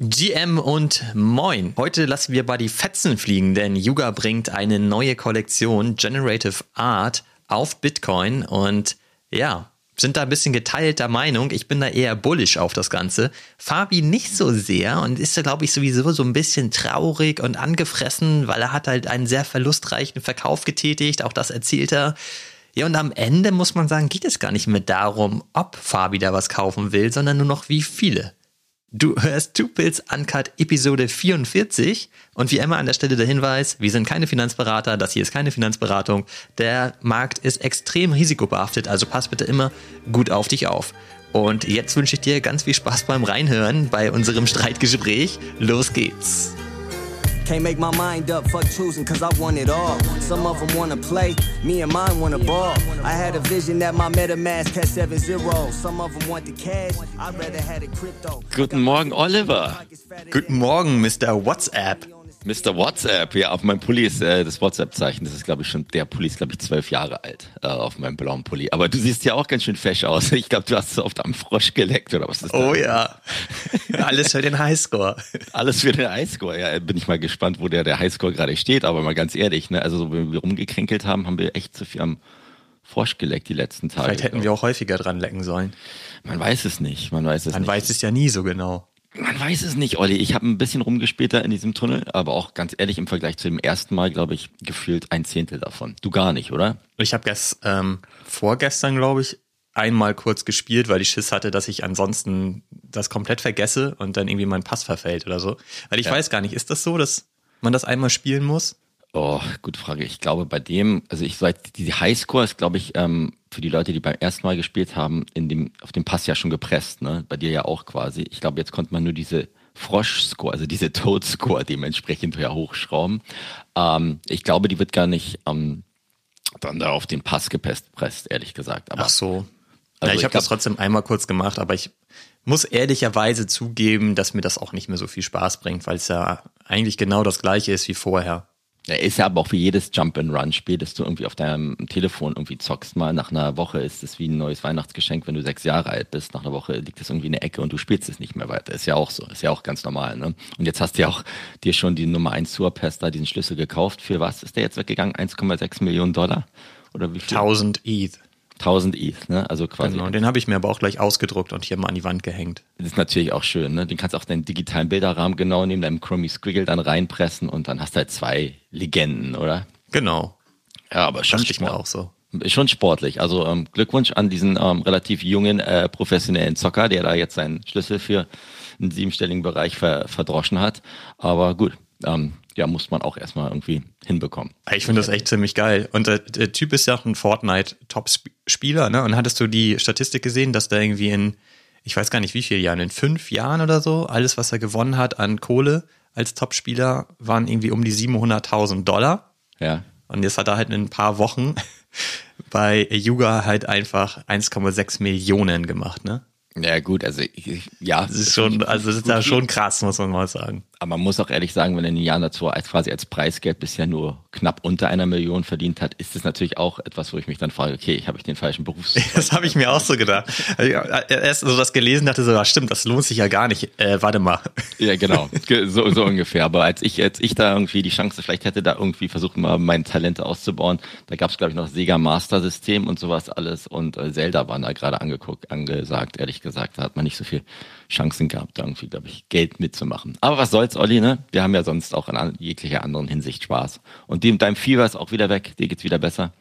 GM und Moin. Heute lassen wir bei die Fetzen fliegen, denn Yuga bringt eine neue Kollektion Generative Art auf Bitcoin und ja, sind da ein bisschen geteilter Meinung. Ich bin da eher bullish auf das Ganze. Fabi nicht so sehr und ist da, glaube ich, sowieso so ein bisschen traurig und angefressen, weil er hat halt einen sehr verlustreichen Verkauf getätigt. Auch das erzählt er. Ja, und am Ende muss man sagen, geht es gar nicht mehr darum, ob Fabi da was kaufen will, sondern nur noch wie viele. Du hörst Two Pills Uncut Episode 44 und wie immer an der Stelle der Hinweis, wir sind keine Finanzberater, das hier ist keine Finanzberatung. Der Markt ist extrem risikobehaftet, also pass bitte immer gut auf dich auf. Und jetzt wünsche ich dir ganz viel Spaß beim Reinhören bei unserem Streitgespräch. Los geht's! Can't make my mind up, fuck choosing, cause I want it all. Some of them wanna play, me and mine wanna ball. I had a vision that my MetaMask had seven zeros. Some of them want the cash, I'd rather had a crypto. Guten Morgen, Oliver. Guten Morgen, Mr. WhatsApp. Mr. WhatsApp, ja, auf meinem Pulli ist äh, das WhatsApp-Zeichen. Das ist, glaube ich, schon, der Pulli ist, glaube ich, zwölf Jahre alt äh, auf meinem blauen Pulli. Aber du siehst ja auch ganz schön fesch aus. Ich glaube, du hast so oft am Frosch geleckt oder was ist das? Oh ja. Alles für den Highscore. Alles für den Highscore, ja. Bin ich mal gespannt, wo der, der Highscore gerade steht. Aber mal ganz ehrlich, ne, also so, wenn wir rumgekränkelt haben, haben wir echt zu viel am Frosch geleckt die letzten Tage. Vielleicht hätten wir auch häufiger dran lecken sollen. Man weiß es nicht. Man weiß es Man nicht. weiß es ja nie so genau. Man weiß es nicht, Olli. Ich habe ein bisschen rumgespielt da in diesem Tunnel, aber auch ganz ehrlich, im Vergleich zu dem ersten Mal, glaube ich, gefühlt ein Zehntel davon. Du gar nicht, oder? Ich habe gest, ähm, vorgestern, glaube ich, einmal kurz gespielt, weil ich Schiss hatte, dass ich ansonsten das komplett vergesse und dann irgendwie mein Pass verfällt oder so. Weil ich ja. weiß gar nicht, ist das so, dass man das einmal spielen muss? Oh, gute Frage. Ich glaube, bei dem, also ich seit die Highscore ist, glaube ich, ähm, für die Leute, die beim ersten Mal gespielt haben, in dem, auf dem Pass ja schon gepresst, ne? Bei dir ja auch quasi. Ich glaube, jetzt konnte man nur diese Frosch-Score, also diese Toad-Score dementsprechend ja hochschrauben. Ähm, ich glaube, die wird gar nicht ähm, dann da auf den Pass gepresst, ehrlich gesagt. Aber, Ach so. Also ja, ich habe das trotzdem einmal kurz gemacht, aber ich muss ehrlicherweise zugeben, dass mir das auch nicht mehr so viel Spaß bringt, weil es ja eigentlich genau das gleiche ist wie vorher. Ist ja aber auch wie jedes Jump-and-Run-Spiel, das du irgendwie auf deinem Telefon irgendwie zockst mal. Nach einer Woche ist es wie ein neues Weihnachtsgeschenk, wenn du sechs Jahre alt bist. Nach einer Woche liegt es irgendwie in der Ecke und du spielst es nicht mehr weiter. Ist ja auch so. Ist ja auch ganz normal, ne? Und jetzt hast du ja auch dir schon die Nummer 1 Surpester, diesen Schlüssel gekauft. Für was ist der jetzt weggegangen? 1,6 Millionen Dollar? Oder wie viel? 1000 ETH. 1000 ETH, ne? Also quasi. Genau, den habe ich mir aber auch gleich ausgedruckt und hier mal an die Wand gehängt. Das ist natürlich auch schön, ne? Den kannst du auch deinen digitalen Bilderrahmen genau neben deinem Chromie Squiggle dann reinpressen und dann hast du halt zwei Legenden, oder? Genau. Ja, aber schon Dachte ich mir auch so. Schon sportlich. Also ähm, Glückwunsch an diesen ähm, relativ jungen äh, professionellen Zocker, der da jetzt seinen Schlüssel für einen siebenstelligen Bereich ver verdroschen hat. Aber gut, ähm, ja, muss man auch erstmal irgendwie hinbekommen. Ich finde das echt ziemlich geil. Und der, der Typ ist ja auch ein Fortnite-Top-Spieler, ne? Und hattest du die Statistik gesehen, dass da irgendwie in, ich weiß gar nicht wie viele Jahren, in fünf Jahren oder so, alles, was er gewonnen hat an Kohle als Top-Spieler, waren irgendwie um die 700.000 Dollar. Ja. Und jetzt hat er halt in ein paar Wochen bei Yuga halt einfach 1,6 Millionen gemacht, ne? Ja, gut, also ich, ja. Das ist schon, also das ist ja schon krass, muss man mal sagen. Aber man muss auch ehrlich sagen, wenn er in den Jahren dazu als quasi als Preisgeld bisher nur knapp unter einer Million verdient hat, ist es natürlich auch etwas, wo ich mich dann frage, okay, habe ich den falschen Berufs. Das habe ich mir auch so gedacht. Erst so das gelesen dachte so, ja, stimmt, das lohnt sich ja gar nicht. Äh, warte mal. Ja, genau, so, so ungefähr. Aber als ich als ich da irgendwie die Chance vielleicht hätte, da irgendwie versucht mal meine Talente auszubauen, da gab es glaube ich noch Sega Master System und sowas alles und äh, Zelda waren da gerade angeguckt, angesagt. Ehrlich gesagt, da hat man nicht so viel Chancen gehabt, irgendwie, glaube ich, Geld mitzumachen. Aber was soll's, Olli, ne? Wir haben ja sonst auch in jeglicher anderen Hinsicht Spaß. Und dem, deinem Fieber ist auch wieder weg, dir geht's wieder besser.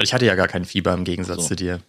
Ich hatte ja gar kein Fieber im Gegensatz so. zu dir.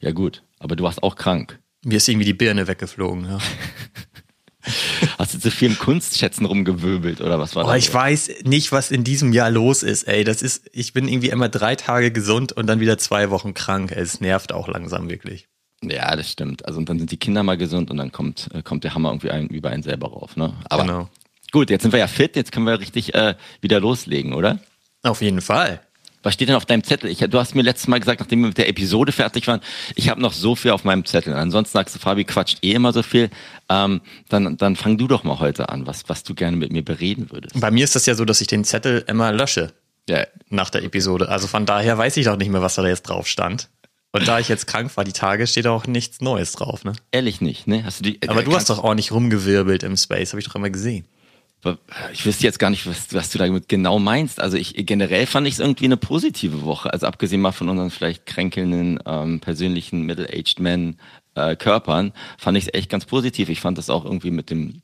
Ja gut, aber du warst auch krank. Mir ist irgendwie die Birne weggeflogen, ja. Hast du zu vielen Kunstschätzen rumgewöbelt oder was war oh, das? Ich weiß nicht, was in diesem Jahr los ist, ey. Das ist, ich bin irgendwie immer drei Tage gesund und dann wieder zwei Wochen krank. Es nervt auch langsam wirklich. Ja, das stimmt. Also und dann sind die Kinder mal gesund und dann kommt, äh, kommt der Hammer irgendwie ein, über einen selber rauf. Ne? Aber genau. gut, jetzt sind wir ja fit, jetzt können wir richtig äh, wieder loslegen, oder? Auf jeden Fall. Was steht denn auf deinem Zettel? Ich, du hast mir letztes Mal gesagt, nachdem wir mit der Episode fertig waren, ich habe noch so viel auf meinem Zettel. Ansonsten sagst du, Fabi quatscht eh immer so viel. Ähm, dann, dann fang du doch mal heute an, was, was du gerne mit mir bereden würdest. Bei mir ist das ja so, dass ich den Zettel immer lösche. Ja. Nach der Episode. Also von daher weiß ich doch nicht mehr, was da jetzt drauf stand. Und da ich jetzt krank war, die Tage, steht auch nichts Neues drauf, ne? Ehrlich nicht, ne? Hast du die, Aber du hast doch auch nicht rumgewirbelt im Space, habe ich doch immer gesehen. Ich wüsste jetzt gar nicht, was, was du damit genau meinst. Also ich generell fand ich es irgendwie eine positive Woche. Also abgesehen mal von unseren vielleicht kränkelnden ähm, persönlichen Middle-aged Men äh, Körpern, fand ich es echt ganz positiv. Ich fand das auch irgendwie mit dem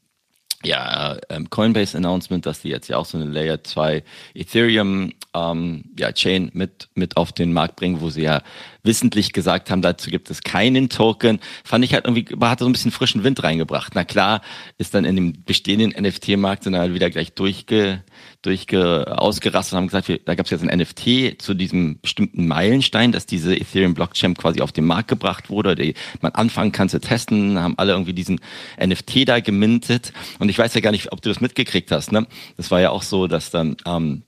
ja, ähm, Coinbase Announcement, dass die jetzt ja auch so eine Layer 2 Ethereum ähm, ja, Chain mit, mit auf den Markt bringen, wo sie ja wissentlich gesagt haben, dazu gibt es keinen Token, fand ich halt irgendwie, hat so ein bisschen frischen Wind reingebracht. Na klar, ist dann in dem bestehenden NFT-Markt sind halt wieder gleich durchge, durchge ausgerastet und haben gesagt, wir, da gab es jetzt ein NFT zu diesem bestimmten Meilenstein, dass diese Ethereum Blockchain quasi auf den Markt gebracht wurde, die man anfangen kann zu testen, haben alle irgendwie diesen NFT da gemintet. Und ich weiß ja gar nicht, ob du das mitgekriegt hast. Ne? Das war ja auch so, dass dann ähm,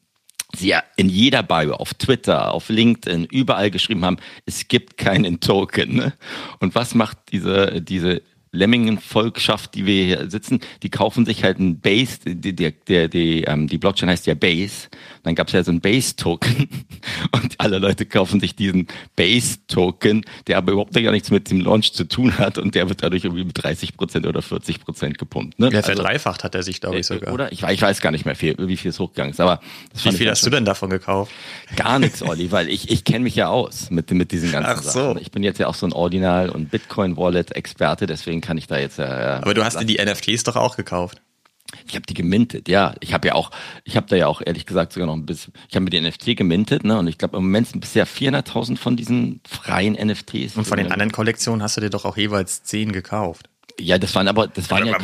sie ja in jeder Bio, auf Twitter, auf LinkedIn, überall geschrieben haben, es gibt keinen Token. Ne? Und was macht diese, diese Lemmingen-Volkschaft, die wir hier sitzen, die kaufen sich halt ein Base, die, die, die, die, ähm, die Blockchain heißt ja Base. Dann gab es ja so ein Base-Token und alle Leute kaufen sich diesen Base-Token, der aber überhaupt gar nichts mit dem Launch zu tun hat und der wird dadurch irgendwie mit 30 Prozent oder 40 Prozent gepumpt. Ne? Ja, verdreifacht also, hat er sich, glaube ich, äh, sogar. Oder? Ich, ich weiß gar nicht mehr, viel, wie viel es hochgegangen ist. Aber wie viel hast du denn davon gekauft? Gar nichts, Olli, weil ich, ich kenne mich ja aus mit, mit diesen ganzen Ach so. Sachen. Ich bin jetzt ja auch so ein Ordinal- und Bitcoin-Wallet-Experte, deswegen kann ich da jetzt ja. Aber du hast dir die NFTs doch auch gekauft. Ich habe die gemintet, ja. Ich habe ja auch, ich habe da ja auch ehrlich gesagt sogar noch ein bisschen, ich habe mir die NFT gemintet, ne? Und ich glaube im Moment sind bisher 400.000 von diesen freien NFTs. Und von den anderen Kollektionen hast du dir doch auch jeweils 10 gekauft. Ja, das waren aber, das waren ja,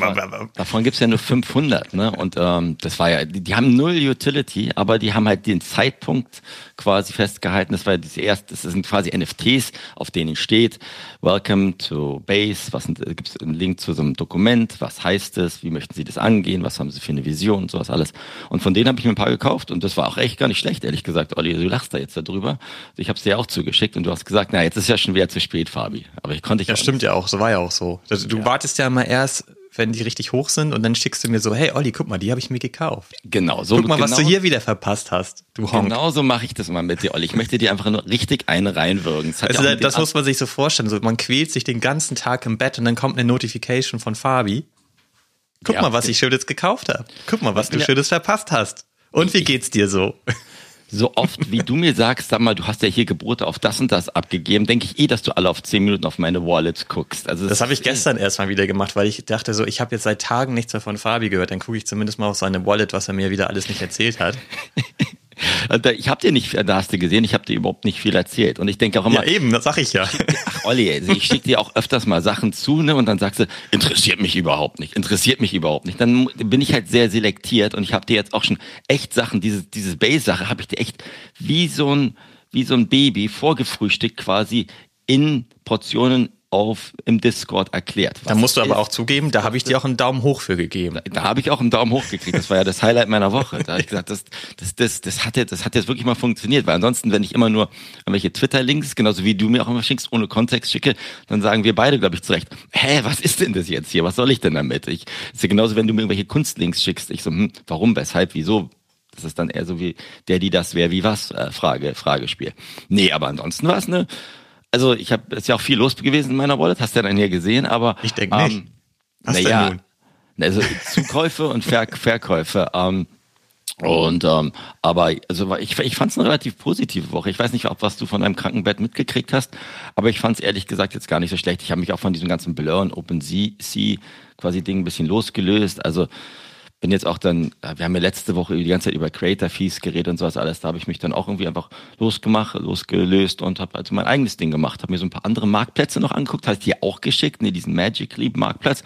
davon gibt's ja nur 500, ne? Und ähm, das war ja, die, die haben null Utility, aber die haben halt den Zeitpunkt quasi festgehalten. Das war ja diese erste, das sind quasi NFTs, auf denen steht Welcome to Base. Was sind, gibt's einen Link zu so einem Dokument? Was heißt es? Wie möchten Sie das angehen? Was haben Sie für eine Vision und sowas alles? Und von denen habe ich mir ein paar gekauft und das war auch echt gar nicht schlecht, ehrlich gesagt. Olli, du lachst da jetzt darüber. Ich habe es dir auch zugeschickt und du hast gesagt, na jetzt ist ja schon wieder zu spät, Fabi. Aber ich konnte ich. Ja, stimmt nicht. ja auch. So war ja auch so. Du ja. wartest ja mal erst, wenn die richtig hoch sind und dann schickst du mir so, hey Olli, guck mal, die habe ich mir gekauft. Genau. So guck mal, genau, was du hier wieder verpasst hast, du Honk. Genau so mache ich das mal mit dir, Olli. Ich möchte dir einfach nur richtig eine reinwürgen. Das, also, das muss man sich so vorstellen. So, man quält sich den ganzen Tag im Bett und dann kommt eine Notification von Fabi. Guck ja, mal, was ich Schönes gekauft habe. Guck mal, was du ja. Schönes verpasst hast. Und wie geht's dir so? So oft wie du mir sagst, sag mal, du hast ja hier Gebote auf das und das abgegeben, denke ich eh, dass du alle auf zehn Minuten auf meine Wallet guckst. Also das, habe ich gestern erst mal wieder gemacht, weil ich dachte so, ich habe jetzt seit Tagen nichts mehr von Fabi gehört, dann gucke ich zumindest mal auf seine Wallet, was er mir wieder alles nicht erzählt hat. Ich habe dir nicht, da hast du gesehen, ich habe dir überhaupt nicht viel erzählt. Und ich denke auch immer. Ja, eben, das sag ich ja. Ach, Olli, ich schicke dir auch öfters mal Sachen zu, ne? Und dann sagst du, interessiert mich überhaupt nicht, interessiert mich überhaupt nicht. Dann bin ich halt sehr selektiert und ich habe dir jetzt auch schon echt Sachen, diese, diese Base-Sache habe ich dir echt wie so ein, wie so ein Baby vorgefrühstückt quasi in Portionen auf im Discord erklärt. Da musst du aber ist. auch zugeben, da habe ich dir auch einen Daumen hoch für gegeben. Da, da habe ich auch einen Daumen hoch gekriegt. Das war ja das Highlight meiner Woche. Da habe ich gesagt, das, das, das, das hat jetzt, das hat jetzt wirklich mal funktioniert. Weil ansonsten, wenn ich immer nur irgendwelche Twitter-Links, genauso wie du mir auch immer schickst, ohne Kontext schicke, dann sagen wir beide, glaube ich, zurecht, hä, was ist denn das jetzt hier? Was soll ich denn damit? Ich, ist ja genauso, wenn du mir irgendwelche Kunstlinks schickst. Ich so, hm, warum, weshalb, wieso? Das ist dann eher so wie der, die das, wer, wie was, äh, Frage, Fragespiel. Nee, aber ansonsten war es eine also ich habe, ist ja auch viel los gewesen in meiner Wallet, hast du ja dann hier gesehen, aber. Ich denke ähm, nicht. Was naja, nun? Also Zukäufe und Ver Verkäufe. Ähm, und ähm, aber also ich, ich fand es eine relativ positive Woche. Ich weiß nicht, ob was du von deinem Krankenbett mitgekriegt hast, aber ich fand es ehrlich gesagt jetzt gar nicht so schlecht. Ich habe mich auch von diesem ganzen Blur und OpenSea quasi Ding ein bisschen losgelöst. Also bin jetzt auch dann, wir haben ja letzte Woche die ganze Zeit über Creator Fees geredet und sowas alles, da habe ich mich dann auch irgendwie einfach losgemacht, losgelöst und habe also mein eigenes Ding gemacht, habe mir so ein paar andere Marktplätze noch angeguckt, habe dir auch geschickt, ne, diesen Magic Leap Marktplatz,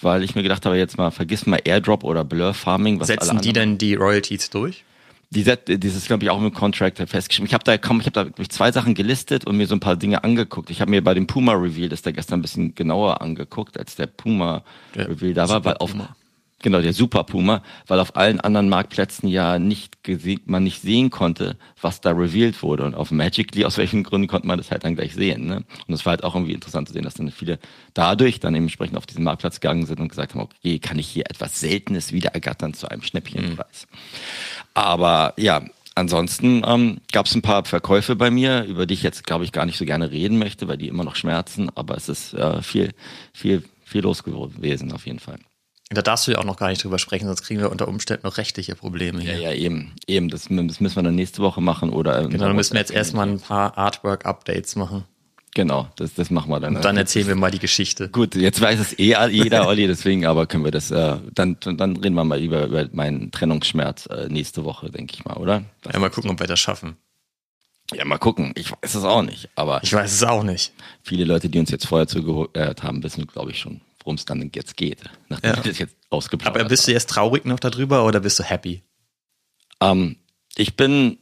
weil ich mir gedacht habe, jetzt mal vergiss mal Airdrop oder Blur Farming. Was Setzen die denn die Royalties durch? Die dieses glaube ich auch im Contract festgeschrieben. Ich habe da komm, ich habe da zwei Sachen gelistet und mir so ein paar Dinge angeguckt. Ich habe mir bei dem Puma Reveal das da gestern ein bisschen genauer angeguckt, als der Puma Reveal da war, weil auf. Genau, der Super Puma, weil auf allen anderen Marktplätzen ja nicht man nicht sehen konnte, was da revealed wurde. Und auf Magically, aus welchen Gründen konnte man das halt dann gleich sehen. Ne? Und das war halt auch irgendwie interessant zu sehen, dass dann viele dadurch dann entsprechend auf diesen Marktplatz gegangen sind und gesagt haben, okay, kann ich hier etwas Seltenes wieder ergattern zu einem Schnäppchenpreis. Mhm. Aber ja, ansonsten ähm, gab es ein paar Verkäufe bei mir, über die ich jetzt, glaube ich, gar nicht so gerne reden möchte, weil die immer noch schmerzen. Aber es ist äh, viel, viel, viel los gewesen auf jeden Fall. Da darfst du ja auch noch gar nicht drüber sprechen, sonst kriegen wir unter Umständen noch rechtliche Probleme hier. Ja, ja, eben. Eben, das, das müssen wir dann nächste Woche machen oder. Genau, dann müssen wir jetzt erstmal ein paar Artwork-Updates machen. Genau, das, das machen wir dann. Und dann erzählen wir mal die Geschichte. Gut, jetzt weiß es eh jeder, Olli, deswegen aber können wir das, äh, dann, dann reden wir mal über, über meinen Trennungsschmerz äh, nächste Woche, denke ich mal, oder? Das ja, mal gucken, ob wir das schaffen. Ja, mal gucken. Ich weiß es auch nicht, aber. Ich weiß es auch nicht. Viele Leute, die uns jetzt vorher zugehört haben, wissen, glaube ich, schon, worum es dann jetzt geht, nachdem ja. ich das jetzt ausgeplaudert Aber bist du jetzt traurig noch darüber oder bist du happy? Ähm, ich bin,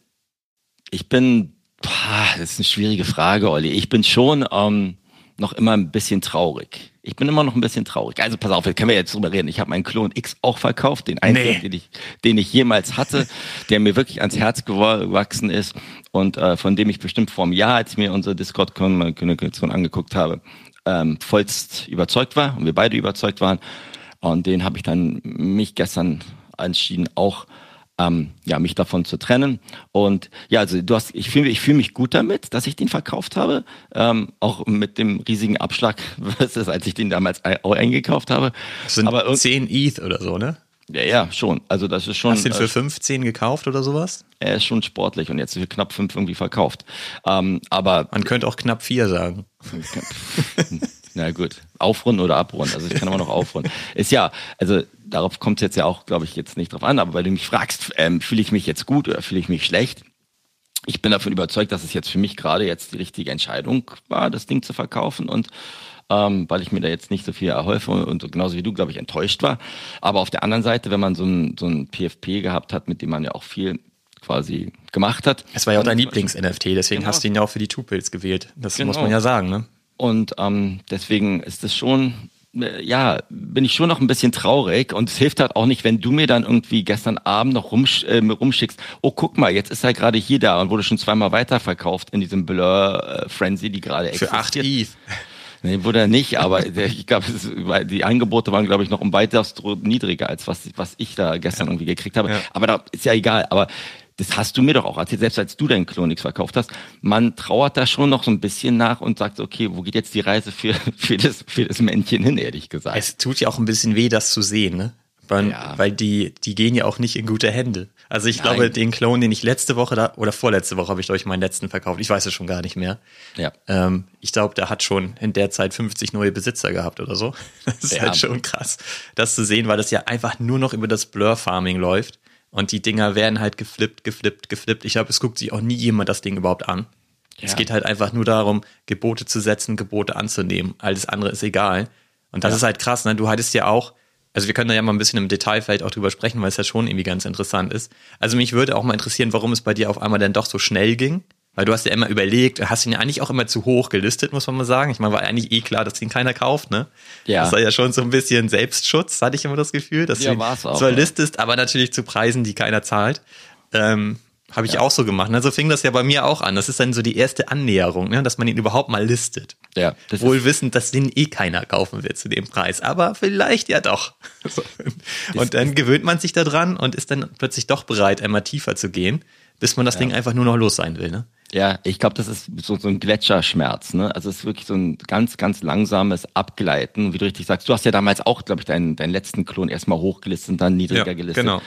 ich bin das ist eine schwierige Frage, Olli. Ich bin schon ähm, noch immer ein bisschen traurig. Ich bin immer noch ein bisschen traurig. Also pass auf, jetzt können wir jetzt drüber reden. Ich habe meinen Klon X auch verkauft, den einzigen, nee. den, ich, den ich jemals hatte, der mir wirklich ans Herz gewachsen ist und äh, von dem ich bestimmt vor einem Jahr, als ich mir unsere Discord-Kommunikation angeguckt habe, ähm, vollst überzeugt war und wir beide überzeugt waren. Und den habe ich dann mich gestern entschieden, auch ähm, ja, mich davon zu trennen. Und ja, also du hast, ich fühle ich fühl mich gut damit, dass ich den verkauft habe. Ähm, auch mit dem riesigen Abschlag, was ist, als ich den damals eingekauft habe. Das sind Aber 10 ETH oder so, ne? Ja, ja, schon. Also das ist schon. Hast du den für 15 äh, gekauft oder sowas? Er ist schon sportlich und jetzt für knapp 5 irgendwie verkauft. Ähm, aber man könnte auch knapp 4 sagen. Na gut, aufrunden oder abrunden. Also ich kann immer noch aufrunden. Ist ja, also darauf kommt es jetzt ja auch, glaube ich, jetzt nicht drauf an, aber weil du mich fragst, ähm, fühle ich mich jetzt gut oder fühle ich mich schlecht? Ich bin davon überzeugt, dass es jetzt für mich gerade jetzt die richtige Entscheidung war, das Ding zu verkaufen und ähm, weil ich mir da jetzt nicht so viel erhoffe und genauso wie du, glaube ich, enttäuscht war. Aber auf der anderen Seite, wenn man so ein, so ein PFP gehabt hat, mit dem man ja auch viel quasi gemacht hat. Es war ja auch dein Lieblings-NFT, deswegen genau. hast du ihn ja auch für die Tupils gewählt. Das genau. muss man ja sagen, ne? Und ähm, deswegen ist es schon, äh, ja, bin ich schon noch ein bisschen traurig und es hilft halt auch nicht, wenn du mir dann irgendwie gestern Abend noch rumsch äh, rumschickst, oh guck mal, jetzt ist er gerade hier da und wurde schon zweimal weiterverkauft in diesem Blur äh, die gerade existiert. Für 8 ETH. Nee, wurde er nicht, aber ich glaube, die Angebote waren, glaube ich, noch um weitaus niedriger, als was, was ich da gestern ja. irgendwie gekriegt habe. Ja. Aber da ist ja egal. Aber das hast du mir doch auch erzählt, selbst als du deinen Klonix verkauft hast, man trauert da schon noch so ein bisschen nach und sagt, okay, wo geht jetzt die Reise für, für, das, für das Männchen hin, ehrlich gesagt. Es tut ja auch ein bisschen weh, das zu sehen, ne? Weil, ja. weil die, die gehen ja auch nicht in gute Hände. Also ich Nein. glaube, den Klon, den ich letzte Woche da, oder vorletzte Woche habe ich euch meinen letzten verkauft. Ich weiß es schon gar nicht mehr. Ja. Ähm, ich glaube, der hat schon in der Zeit 50 neue Besitzer gehabt oder so. Das ist ja. halt schon krass, das zu sehen, weil das ja einfach nur noch über das Blur-Farming läuft. Und die Dinger werden halt geflippt, geflippt, geflippt. Ich glaube, es guckt sich auch nie jemand das Ding überhaupt an. Ja. Es geht halt einfach nur darum, Gebote zu setzen, Gebote anzunehmen. Alles andere ist egal. Und das ja. ist halt krass, ne? Du hattest ja auch, also wir können da ja mal ein bisschen im Detail vielleicht auch drüber sprechen, weil es ja schon irgendwie ganz interessant ist. Also mich würde auch mal interessieren, warum es bei dir auf einmal dann doch so schnell ging. Weil du hast ja immer überlegt, hast ihn ja eigentlich auch immer zu hoch gelistet, muss man mal sagen. Ich meine, war eigentlich eh klar, dass ihn keiner kauft, ne? Ja. Das war ja schon so ein bisschen Selbstschutz, hatte ich immer das Gefühl, dass ja, du ihn zwar ja. listest, aber natürlich zu Preisen, die keiner zahlt. Ähm, habe ich ja. auch so gemacht. Ne? So fing das ja bei mir auch an. Das ist dann so die erste Annäherung, ne? dass man ihn überhaupt mal listet. Ja. Wohl wissend, dass den eh keiner kaufen wird zu dem Preis. Aber vielleicht ja doch. Und dann gewöhnt man sich daran und ist dann plötzlich doch bereit, einmal tiefer zu gehen, bis man das ja. Ding einfach nur noch los sein will. Ne? Ja, ich glaube, das ist so, so ein Gletscherschmerz. Ne? Also es ist wirklich so ein ganz, ganz langsames Abgleiten. Wie du richtig sagst, du hast ja damals auch, glaube ich, deinen, deinen letzten Klon erstmal hochgelistet und dann niedriger ja, gelistet. Genau.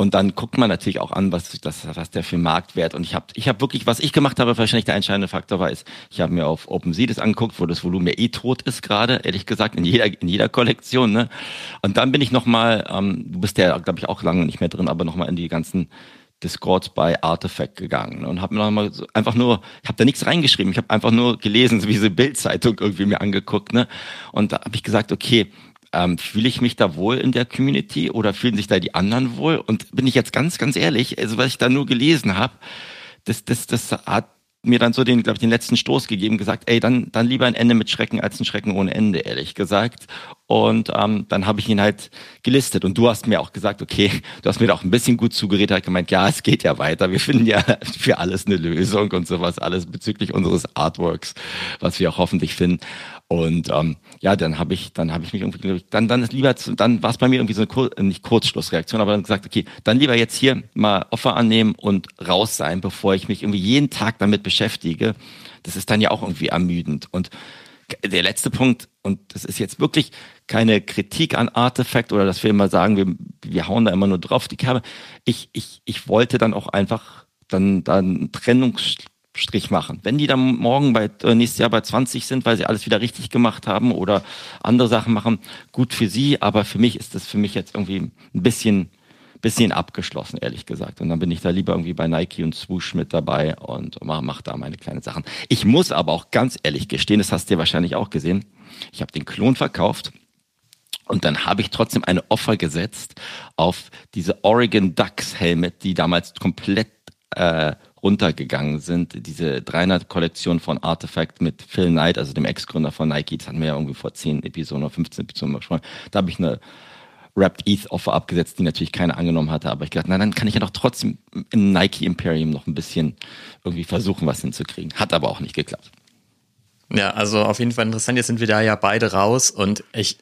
Und dann guckt man natürlich auch an, was, das, was der für Marktwert. Und ich habe ich hab wirklich, was ich gemacht habe, wahrscheinlich der entscheidende Faktor war, ist, ich habe mir auf OpenSea das angeguckt, wo das Volumen ja eh tot ist gerade, ehrlich gesagt, in jeder, in jeder Kollektion. Ne? Und dann bin ich nochmal, ähm, du bist ja, glaube ich, auch lange nicht mehr drin, aber nochmal in die ganzen Discords bei Artifact gegangen und habe mir nochmal so einfach nur, ich habe da nichts reingeschrieben, ich habe einfach nur gelesen, so wie diese Bildzeitung irgendwie mir angeguckt, ne? Und da habe ich gesagt, okay, ähm, fühle ich mich da wohl in der Community oder fühlen sich da die anderen wohl? Und bin ich jetzt ganz, ganz ehrlich, also was ich da nur gelesen habe, das, das, das hat mir dann so den, glaube ich, den letzten Stoß gegeben, gesagt, ey, dann, dann lieber ein Ende mit Schrecken als ein Schrecken ohne Ende, ehrlich gesagt. Und ähm, dann habe ich ihn halt gelistet. Und du hast mir auch gesagt, okay, du hast mir da auch ein bisschen gut zugeredet, halt gemeint, ja, es geht ja weiter. Wir finden ja für alles eine Lösung und sowas, alles bezüglich unseres Artworks, was wir auch hoffentlich finden. Und ähm, ja, dann habe ich, dann habe ich mich irgendwie, dann, dann ist lieber, dann war es bei mir irgendwie so eine Kur nicht Kurzschlussreaktion, aber dann gesagt, okay, dann lieber jetzt hier mal Offer annehmen und raus sein, bevor ich mich irgendwie jeden Tag damit beschäftige. Das ist dann ja auch irgendwie ermüdend. Und der letzte Punkt, und das ist jetzt wirklich keine Kritik an Artefakt oder dass wir immer sagen, wir, wir hauen da immer nur drauf die Kerbe. Ich, ich, ich wollte dann auch einfach dann, dann Trennungs Strich machen. Wenn die dann morgen bei äh, nächstes Jahr bei 20 sind, weil sie alles wieder richtig gemacht haben oder andere Sachen machen, gut für sie, aber für mich ist das für mich jetzt irgendwie ein bisschen bisschen abgeschlossen, ehrlich gesagt. Und dann bin ich da lieber irgendwie bei Nike und Swoosh mit dabei und mach, mach da meine kleinen Sachen. Ich muss aber auch ganz ehrlich gestehen, das hast du ja wahrscheinlich auch gesehen, ich habe den Klon verkauft und dann habe ich trotzdem eine Offer gesetzt auf diese Oregon Ducks Helmet, die damals komplett äh, runtergegangen sind. Diese 300-Kollektion von Artifact mit Phil Knight, also dem Ex-Gründer von Nike, das hatten wir ja irgendwie vor 10 Episoden oder 15 Episoden besprochen. Da habe ich eine Wrapped ETH Offer abgesetzt, die natürlich keiner angenommen hatte, aber ich dachte, na dann kann ich ja doch trotzdem im Nike Imperium noch ein bisschen irgendwie versuchen, was hinzukriegen. Hat aber auch nicht geklappt. Ja, also auf jeden Fall interessant. Jetzt sind wir da ja beide raus und ich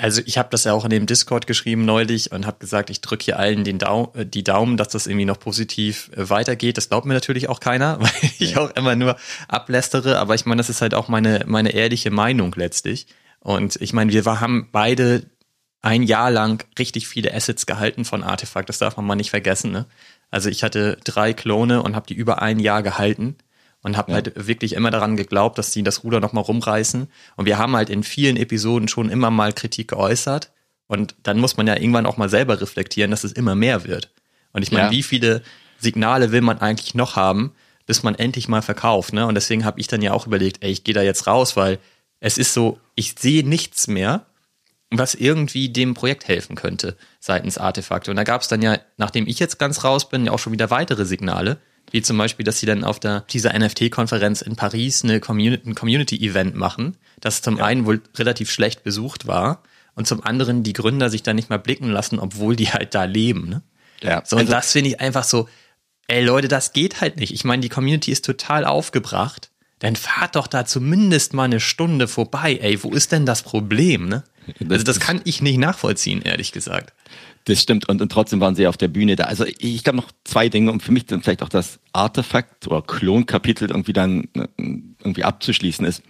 also ich habe das ja auch in dem Discord geschrieben neulich und habe gesagt, ich drücke hier allen den Daum, äh, die Daumen, dass das irgendwie noch positiv äh, weitergeht. Das glaubt mir natürlich auch keiner, weil ich auch immer nur ablästere. Aber ich meine, das ist halt auch meine, meine ehrliche Meinung letztlich. Und ich meine, wir haben beide ein Jahr lang richtig viele Assets gehalten von Artefakt. Das darf man mal nicht vergessen. Ne? Also ich hatte drei Klone und habe die über ein Jahr gehalten und habe ja. halt wirklich immer daran geglaubt, dass die das Ruder nochmal rumreißen. Und wir haben halt in vielen Episoden schon immer mal Kritik geäußert. Und dann muss man ja irgendwann auch mal selber reflektieren, dass es immer mehr wird. Und ich meine, ja. wie viele Signale will man eigentlich noch haben, bis man endlich mal verkauft? Ne? Und deswegen habe ich dann ja auch überlegt, ey, ich gehe da jetzt raus, weil es ist so, ich sehe nichts mehr, was irgendwie dem Projekt helfen könnte seitens Artefakte. Und da gab es dann ja, nachdem ich jetzt ganz raus bin, ja auch schon wieder weitere Signale. Wie zum Beispiel, dass sie dann auf der, dieser NFT-Konferenz in Paris eine Community, ein Community-Event machen, das zum ja. einen wohl relativ schlecht besucht war und zum anderen die Gründer sich da nicht mal blicken lassen, obwohl die halt da leben. Ne? Ja. So, und also, das finde ich einfach so, ey Leute, das geht halt nicht. Ich meine, die Community ist total aufgebracht. Dann fahrt doch da zumindest mal eine Stunde vorbei. Ey, wo ist denn das Problem, ne? Also das kann ich nicht nachvollziehen, ehrlich gesagt. Das stimmt. Und, und trotzdem waren sie auf der Bühne da. Also ich glaube noch zwei Dinge, um für mich dann vielleicht auch das Artefakt oder Klonkapitel irgendwie dann äh, irgendwie abzuschließen ist.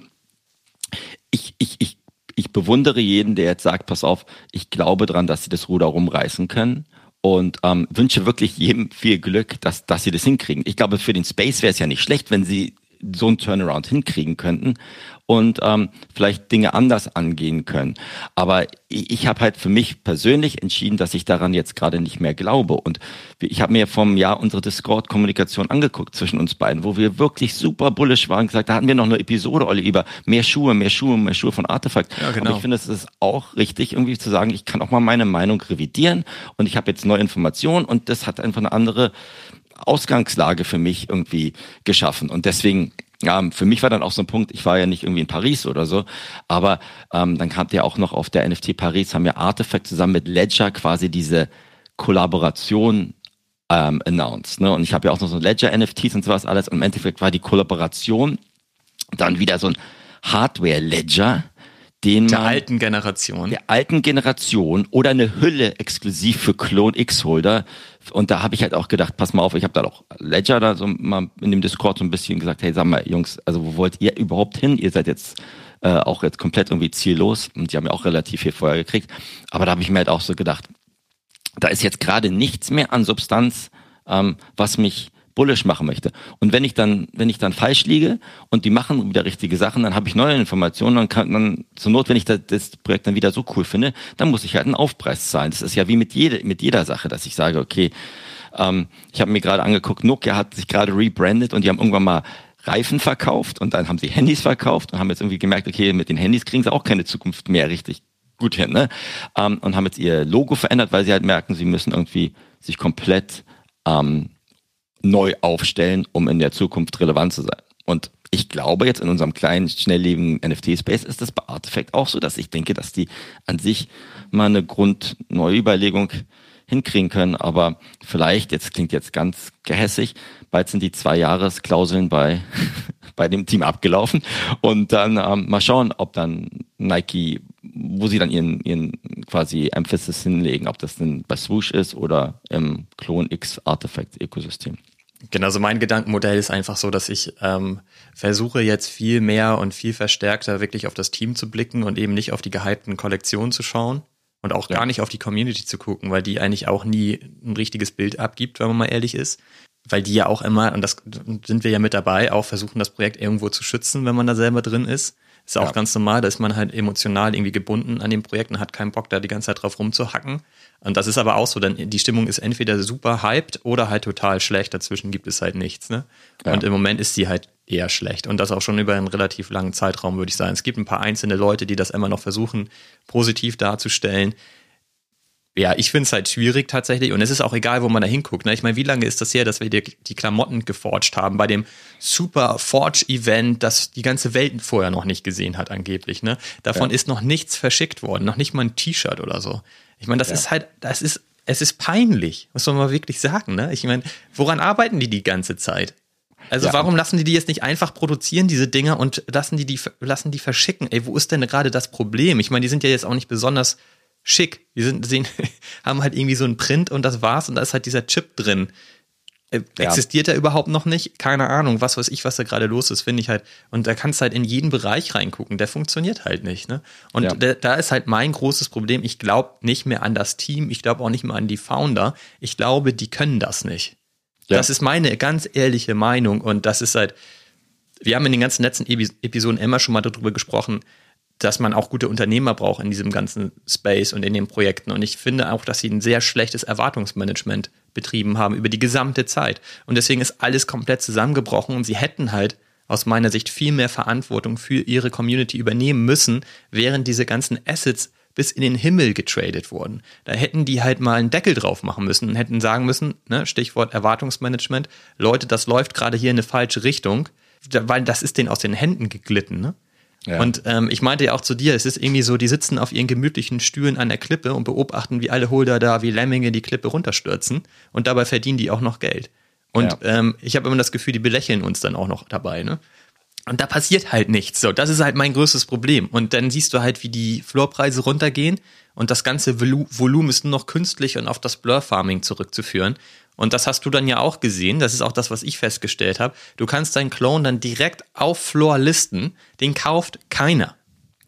Ich, ich, ich, ich bewundere jeden, der jetzt sagt, pass auf, ich glaube dran, dass sie das Ruder rumreißen können und ähm, wünsche wirklich jedem viel Glück, dass, dass sie das hinkriegen. Ich glaube, für den Space wäre es ja nicht schlecht, wenn sie so einen Turnaround hinkriegen könnten und ähm, vielleicht Dinge anders angehen können. Aber ich, ich habe halt für mich persönlich entschieden, dass ich daran jetzt gerade nicht mehr glaube. Und ich habe mir vom Jahr unsere Discord-Kommunikation angeguckt zwischen uns beiden, wo wir wirklich super bullish waren. Gesagt, da hatten wir noch eine Episode, Olli, über mehr Schuhe, mehr Schuhe, mehr Schuhe von Artefakt. Ja, genau. Aber ich finde, es ist auch richtig, irgendwie zu sagen, ich kann auch mal meine Meinung revidieren und ich habe jetzt neue Informationen und das hat einfach eine andere Ausgangslage für mich irgendwie geschaffen. Und deswegen ja, für mich war dann auch so ein Punkt, ich war ja nicht irgendwie in Paris oder so, aber ähm, dann kam ja auch noch auf der NFT Paris, haben wir Artifact zusammen mit Ledger quasi diese Kollaboration ähm, announced. Ne? Und ich habe ja auch noch so Ledger-NFTs und sowas alles. Und im Endeffekt war die Kollaboration dann wieder so ein Hardware-Ledger, den der man, alten Generation. Der alten Generation oder eine Hülle exklusiv für Clone X-Holder. Und da habe ich halt auch gedacht, pass mal auf, ich habe da doch Ledger da so mal in dem Discord so ein bisschen gesagt, hey, sag mal, Jungs, also wo wollt ihr überhaupt hin? Ihr seid jetzt äh, auch jetzt komplett irgendwie ziellos und die haben ja auch relativ viel Feuer gekriegt. Aber da habe ich mir halt auch so gedacht, da ist jetzt gerade nichts mehr an Substanz, ähm, was mich bullish machen möchte. Und wenn ich dann, wenn ich dann falsch liege und die machen wieder richtige Sachen, dann habe ich neue Informationen, dann kann man zur Not, wenn ich das, das Projekt dann wieder so cool finde, dann muss ich halt einen Aufpreis zahlen. Das ist ja wie mit jede, mit jeder Sache, dass ich sage, okay, ähm, ich habe mir gerade angeguckt, Nokia hat sich gerade rebrandet und die haben irgendwann mal Reifen verkauft und dann haben sie Handys verkauft und haben jetzt irgendwie gemerkt, okay, mit den Handys kriegen sie auch keine Zukunft mehr richtig gut hin, ne? Ähm, und haben jetzt ihr Logo verändert, weil sie halt merken, sie müssen irgendwie sich komplett ähm, neu aufstellen, um in der Zukunft relevant zu sein. Und ich glaube jetzt in unserem kleinen, schnelllebigen NFT-Space ist das bei Artifact auch so, dass ich denke, dass die an sich mal eine Grundneuüberlegung hinkriegen können. Aber vielleicht, jetzt klingt jetzt ganz gehässig, bald sind die zwei Jahresklauseln bei, bei dem Team abgelaufen. Und dann ähm, mal schauen, ob dann Nike, wo sie dann ihren, ihren quasi Emphasis hinlegen, ob das denn bei Swoosh ist oder im Clone X Artifact Ökosystem. Genau, also mein Gedankenmodell ist einfach so, dass ich ähm, versuche jetzt viel mehr und viel verstärkter wirklich auf das Team zu blicken und eben nicht auf die gehypten Kollektionen zu schauen und auch ja. gar nicht auf die Community zu gucken, weil die eigentlich auch nie ein richtiges Bild abgibt, wenn man mal ehrlich ist. Weil die ja auch immer, und das sind wir ja mit dabei, auch versuchen, das Projekt irgendwo zu schützen, wenn man da selber drin ist. Ist auch ja. ganz normal, da ist man halt emotional irgendwie gebunden an dem Projekt und hat keinen Bock, da die ganze Zeit drauf rumzuhacken. Und das ist aber auch so, denn die Stimmung ist entweder super hyped oder halt total schlecht. Dazwischen gibt es halt nichts. Ne? Ja. Und im Moment ist sie halt eher schlecht. Und das auch schon über einen relativ langen Zeitraum, würde ich sagen. Es gibt ein paar einzelne Leute, die das immer noch versuchen, positiv darzustellen ja, ich finde es halt schwierig tatsächlich und es ist auch egal, wo man da hinguckt. Ne? Ich meine, wie lange ist das her, dass wir die, die Klamotten geforged haben bei dem Super Forge-Event, das die ganze Welt vorher noch nicht gesehen hat angeblich. Ne? Davon ja. ist noch nichts verschickt worden, noch nicht mal ein T-Shirt oder so. Ich meine, das ja. ist halt, das ist, es ist peinlich, muss man mal wirklich sagen. Ne? Ich meine, woran arbeiten die die ganze Zeit? Also ja. warum lassen die die jetzt nicht einfach produzieren, diese Dinger, und lassen die, die, lassen die verschicken? Ey, wo ist denn gerade das Problem? Ich meine, die sind ja jetzt auch nicht besonders schick. Die sind, sehen, haben halt irgendwie so einen Print und das war's und da ist halt dieser Chip drin. Äh, ja. Existiert er überhaupt noch nicht? Keine Ahnung, was weiß ich, was da gerade los ist, finde ich halt. Und da kannst du halt in jeden Bereich reingucken. Der funktioniert halt nicht. Ne? Und ja. da, da ist halt mein großes Problem. Ich glaube nicht mehr an das Team. Ich glaube auch nicht mehr an die Founder. Ich glaube, die können das nicht. Ja. Das ist meine ganz ehrliche Meinung. Und das ist halt, wir haben in den ganzen letzten Episoden immer schon mal darüber gesprochen, dass man auch gute Unternehmer braucht in diesem ganzen Space und in den Projekten. Und ich finde auch, dass sie ein sehr schlechtes Erwartungsmanagement betrieben haben über die gesamte Zeit. Und deswegen ist alles komplett zusammengebrochen und sie hätten halt aus meiner Sicht viel mehr Verantwortung für ihre Community übernehmen müssen, während diese ganzen Assets bis in den Himmel getradet wurden. Da hätten die halt mal einen Deckel drauf machen müssen und hätten sagen müssen, ne, Stichwort Erwartungsmanagement, Leute, das läuft gerade hier in eine falsche Richtung, weil das ist denen aus den Händen geglitten. Ne? Ja. Und ähm, ich meinte ja auch zu dir, es ist irgendwie so, die sitzen auf ihren gemütlichen Stühlen an der Klippe und beobachten, wie alle Holder da wie Lemminge die Klippe runterstürzen und dabei verdienen die auch noch Geld. Und ja. ähm, ich habe immer das Gefühl, die belächeln uns dann auch noch dabei, ne? Und da passiert halt nichts. So, das ist halt mein größtes Problem. Und dann siehst du halt, wie die Floorpreise runtergehen und das ganze Volumen ist nur noch künstlich und auf das Blur Farming zurückzuführen. Und das hast du dann ja auch gesehen. Das ist auch das, was ich festgestellt habe. Du kannst deinen Clone dann direkt auf Floor listen. Den kauft keiner.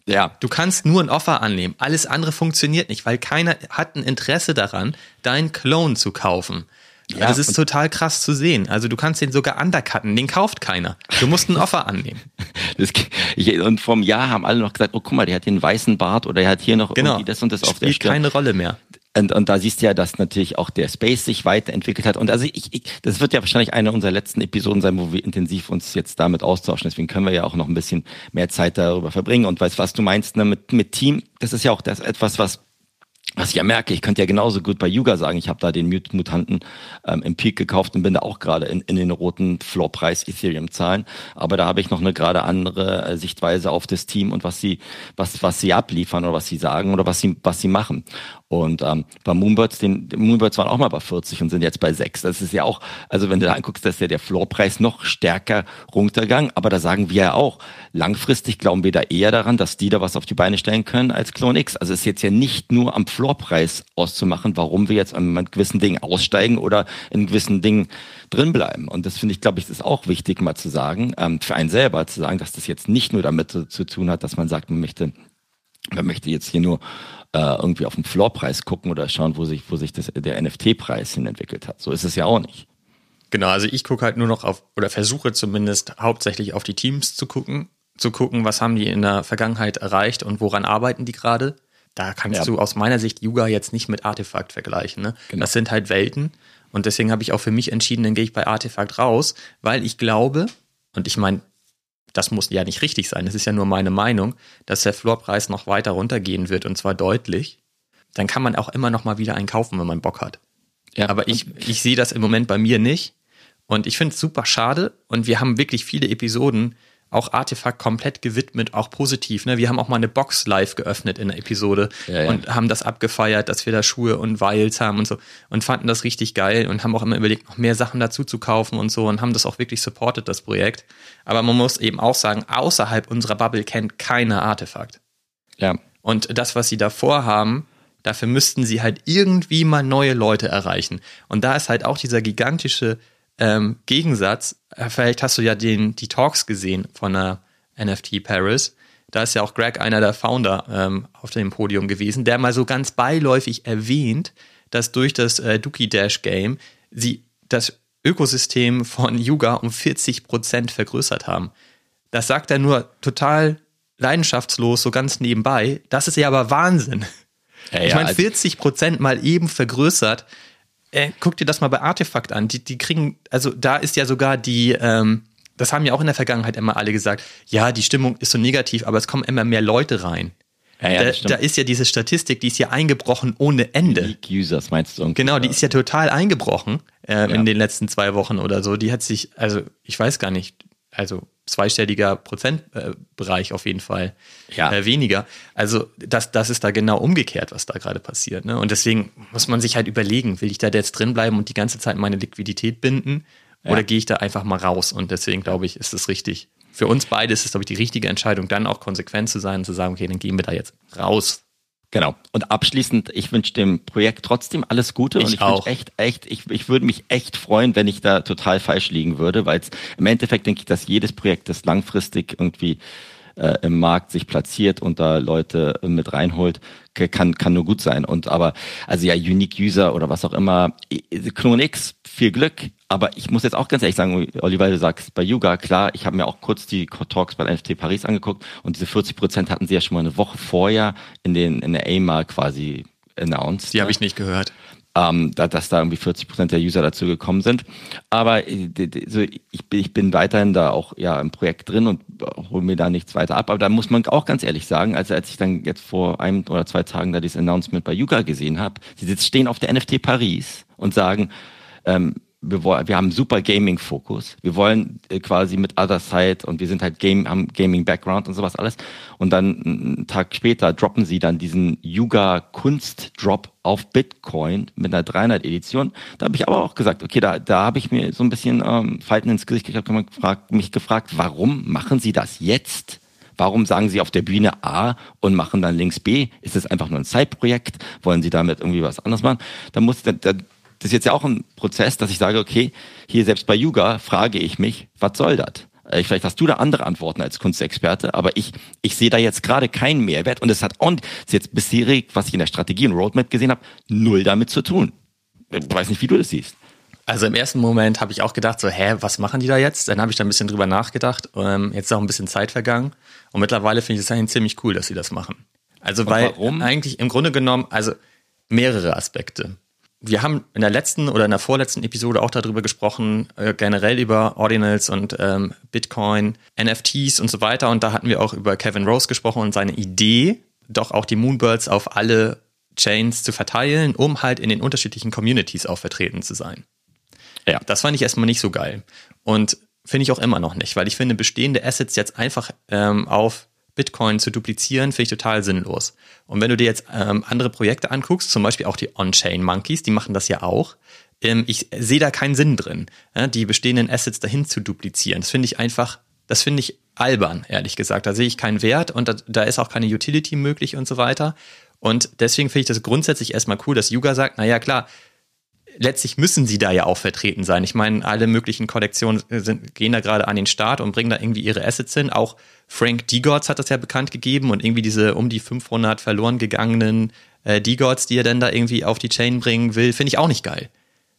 Ja. Du kannst nur ein Offer annehmen. Alles andere funktioniert nicht, weil keiner hat ein Interesse daran, deinen Clone zu kaufen. Ja, das ist total krass zu sehen. Also du kannst den sogar undercutten, den kauft keiner. Du musst ein Offer annehmen. Das, ich, und vom Jahr haben alle noch gesagt, oh guck mal, der hat den weißen Bart oder er hat hier noch genau. irgendwie das und das Spielt auf der Stirn. keine Rolle mehr. Und, und da siehst du ja, dass natürlich auch der Space sich weiterentwickelt hat. Und also ich, ich, das wird ja wahrscheinlich eine unserer letzten Episoden sein, wo wir intensiv uns jetzt damit austauschen. Deswegen können wir ja auch noch ein bisschen mehr Zeit darüber verbringen. Und weißt, was du meinst ne, mit, mit Team, das ist ja auch das etwas, was was ich ja merke, ich könnte ja genauso gut bei Yuga sagen, ich habe da den Mutanten ähm, im Peak gekauft und bin da auch gerade in, in den roten Floorpreis Ethereum zahlen. Aber da habe ich noch eine gerade andere äh, Sichtweise auf das Team und was sie, was, was sie abliefern oder was sie sagen oder was sie, was sie machen. Und ähm, bei Moonbirds, den, Moonbirds waren auch mal bei 40 und sind jetzt bei 6. Das ist ja auch, also wenn du da anguckst, dass ja der Floorpreis noch stärker runtergegangen. Aber da sagen wir ja auch, langfristig glauben wir da eher daran, dass die da was auf die Beine stellen können als Clone X. Also es ist jetzt ja nicht nur am Floorpreis auszumachen, warum wir jetzt an gewissen Dingen aussteigen oder in gewissen Dingen drinbleiben. Und das finde ich, glaube ich, ist auch wichtig mal zu sagen, ähm, für einen selber zu sagen, dass das jetzt nicht nur damit zu, zu tun hat, dass man sagt, man möchte man möchte jetzt hier nur äh, irgendwie auf den Floorpreis gucken oder schauen, wo sich, wo sich das, der NFT-Preis hin entwickelt hat. So ist es ja auch nicht. Genau, also ich gucke halt nur noch auf, oder versuche zumindest hauptsächlich auf die Teams zu gucken, zu gucken, was haben die in der Vergangenheit erreicht und woran arbeiten die gerade. Da kannst ja. du aus meiner Sicht Yuga jetzt nicht mit Artefakt vergleichen. Ne? Genau. Das sind halt Welten. Und deswegen habe ich auch für mich entschieden, dann gehe ich bei Artefakt raus, weil ich glaube, und ich meine, das muss ja nicht richtig sein, das ist ja nur meine Meinung, dass der Floorpreis noch weiter runtergehen wird und zwar deutlich, dann kann man auch immer noch mal wieder einen kaufen, wenn man Bock hat. Ja. Aber ich, ich sehe das im Moment bei mir nicht und ich finde es super schade und wir haben wirklich viele Episoden auch Artefakt komplett gewidmet, auch positiv. Ne? Wir haben auch mal eine Box live geöffnet in der Episode ja, ja. und haben das abgefeiert, dass wir da Schuhe und Vials haben und so und fanden das richtig geil und haben auch immer überlegt, noch mehr Sachen dazu zu kaufen und so und haben das auch wirklich supported, das Projekt. Aber man muss eben auch sagen, außerhalb unserer Bubble kennt keiner Artefakt. Ja. Und das, was sie davor haben, dafür müssten sie halt irgendwie mal neue Leute erreichen. Und da ist halt auch dieser gigantische ähm, Gegensatz, äh, vielleicht hast du ja den, die Talks gesehen von der NFT Paris. Da ist ja auch Greg einer der Founder ähm, auf dem Podium gewesen, der mal so ganz beiläufig erwähnt, dass durch das äh, Dookie Dash Game sie das Ökosystem von Yuga um 40 Prozent vergrößert haben. Das sagt er nur total leidenschaftslos, so ganz nebenbei. Das ist ja aber Wahnsinn. Ja, ich meine, 40 also Prozent mal eben vergrößert. Äh, guck dir das mal bei Artefakt an. Die, die kriegen, also da ist ja sogar die, ähm, das haben ja auch in der Vergangenheit immer alle gesagt, ja, die Stimmung ist so negativ, aber es kommen immer mehr Leute rein. Ja, ja, da, da, ist ja diese Statistik, die ist ja eingebrochen ohne Ende. Unique Users meinst du? Genau, die ist ja total eingebrochen äh, ja. in den letzten zwei Wochen oder so. Die hat sich, also ich weiß gar nicht, also zweistelliger Prozentbereich äh, auf jeden Fall ja. äh, weniger. Also das, das ist da genau umgekehrt, was da gerade passiert. Ne? Und deswegen muss man sich halt überlegen, will ich da jetzt drin bleiben und die ganze Zeit meine Liquidität binden ja. oder gehe ich da einfach mal raus? Und deswegen glaube ich, ist es richtig. Für uns beide ist es, glaube ich, die richtige Entscheidung, dann auch konsequent zu sein und zu sagen, okay, dann gehen wir da jetzt raus Genau. Und abschließend, ich wünsche dem Projekt trotzdem alles Gute ich und ich auch. echt, echt, ich, ich würde mich echt freuen, wenn ich da total falsch liegen würde, weil im Endeffekt denke ich, dass jedes Projekt, das langfristig irgendwie äh, im Markt sich platziert und da Leute äh, mit reinholt, kann, kann nur gut sein. Und aber, also ja, Unique User oder was auch immer, Clone X, viel Glück. Aber ich muss jetzt auch ganz ehrlich sagen, Oliver, du sagst bei Yuga, klar, ich habe mir auch kurz die Talks bei NFT Paris angeguckt und diese 40 Prozent hatten sie ja schon mal eine Woche vorher in den in der AMA quasi announced. Die habe ich nicht gehört ähm, da, dass da irgendwie 40 Prozent der User dazu gekommen sind. Aber äh, so, ich, ich bin weiterhin da auch ja im Projekt drin und hole mir da nichts weiter ab. Aber da muss man auch ganz ehrlich sagen, also als ich dann jetzt vor einem oder zwei Tagen da dieses Announcement bei Yuga gesehen habe, sie stehen auf der NFT Paris und sagen, ähm, wir, wollen, wir haben super Gaming-Fokus. Wir wollen äh, quasi mit Other Side und wir sind halt Game, haben Gaming-Background und sowas alles. Und dann einen Tag später droppen sie dann diesen Yuga Kunst-Drop auf Bitcoin mit einer 300-Edition. Da habe ich aber auch gesagt, okay, da, da habe ich mir so ein bisschen ähm, Falten ins Gesicht gekriegt, habe mich gefragt, warum machen sie das jetzt? Warum sagen Sie auf der Bühne A und machen dann links B? Ist es einfach nur ein Zeitprojekt? Wollen Sie damit irgendwie was anderes machen? Da muss, da, das ist jetzt ja auch ein Prozess, dass ich sage, okay, hier selbst bei Yuga frage ich mich, was soll das? Äh, vielleicht hast du da andere Antworten als Kunstexperte, aber ich, ich sehe da jetzt gerade keinen Mehrwert und es hat und ist jetzt bisherig, was ich in der Strategie und Roadmap gesehen habe, null damit zu tun. Ich weiß nicht, wie du das siehst. Also im ersten Moment habe ich auch gedacht, so, hä, was machen die da jetzt? Dann habe ich da ein bisschen drüber nachgedacht. Ähm, jetzt ist auch ein bisschen Zeit vergangen. Und mittlerweile finde ich es eigentlich ziemlich cool, dass sie das machen. Also, und weil warum? eigentlich im Grunde genommen, also mehrere Aspekte wir haben in der letzten oder in der vorletzten Episode auch darüber gesprochen, äh, generell über Ordinals und ähm, Bitcoin, NFTs und so weiter. Und da hatten wir auch über Kevin Rose gesprochen und seine Idee, doch auch die Moonbirds auf alle Chains zu verteilen, um halt in den unterschiedlichen Communities auch vertreten zu sein. Ja. Das fand ich erstmal nicht so geil. Und finde ich auch immer noch nicht, weil ich finde, bestehende Assets jetzt einfach ähm, auf Bitcoin zu duplizieren, finde ich total sinnlos. Und wenn du dir jetzt ähm, andere Projekte anguckst, zum Beispiel auch die On-Chain Monkeys, die machen das ja auch, ähm, ich sehe da keinen Sinn drin, ja, die bestehenden Assets dahin zu duplizieren. Das finde ich einfach, das finde ich albern, ehrlich gesagt. Da sehe ich keinen Wert und da, da ist auch keine Utility möglich und so weiter. Und deswegen finde ich das grundsätzlich erstmal cool, dass Yuga sagt, naja klar, letztlich müssen sie da ja auch vertreten sein. Ich meine, alle möglichen Kollektionen sind, gehen da gerade an den Start und bringen da irgendwie ihre Assets hin. Auch Frank Degots hat das ja bekannt gegeben und irgendwie diese um die 500 verloren gegangenen äh, Degots, die er dann da irgendwie auf die Chain bringen will, finde ich auch nicht geil.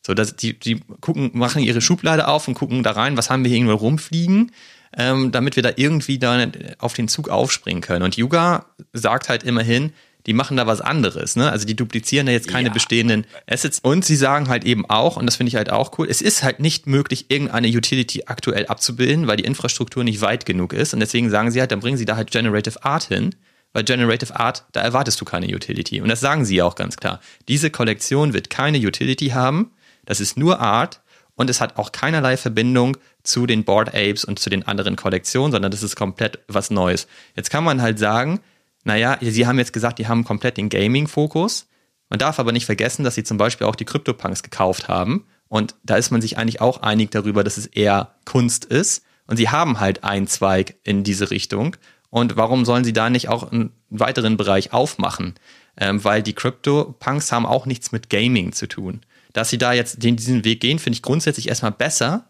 So, dass die, die gucken, machen ihre Schublade auf und gucken da rein, was haben wir hier irgendwo rumfliegen, ähm, damit wir da irgendwie da auf den Zug aufspringen können. Und Yuga sagt halt immerhin, die machen da was anderes. Ne? Also die duplizieren da jetzt keine ja. bestehenden Assets. Und sie sagen halt eben auch, und das finde ich halt auch cool, es ist halt nicht möglich, irgendeine Utility aktuell abzubilden, weil die Infrastruktur nicht weit genug ist. Und deswegen sagen sie halt, dann bringen sie da halt Generative Art hin. Weil Generative Art, da erwartest du keine Utility. Und das sagen sie auch ganz klar. Diese Kollektion wird keine Utility haben. Das ist nur Art und es hat auch keinerlei Verbindung zu den Board Apes und zu den anderen Kollektionen, sondern das ist komplett was Neues. Jetzt kann man halt sagen, naja, sie haben jetzt gesagt, die haben komplett den Gaming-Fokus. Man darf aber nicht vergessen, dass sie zum Beispiel auch die CryptoPunks gekauft haben. Und da ist man sich eigentlich auch einig darüber, dass es eher Kunst ist. Und sie haben halt einen Zweig in diese Richtung. Und warum sollen sie da nicht auch einen weiteren Bereich aufmachen? Ähm, weil die CryptoPunks haben auch nichts mit Gaming zu tun. Dass sie da jetzt den, diesen Weg gehen, finde ich grundsätzlich erstmal besser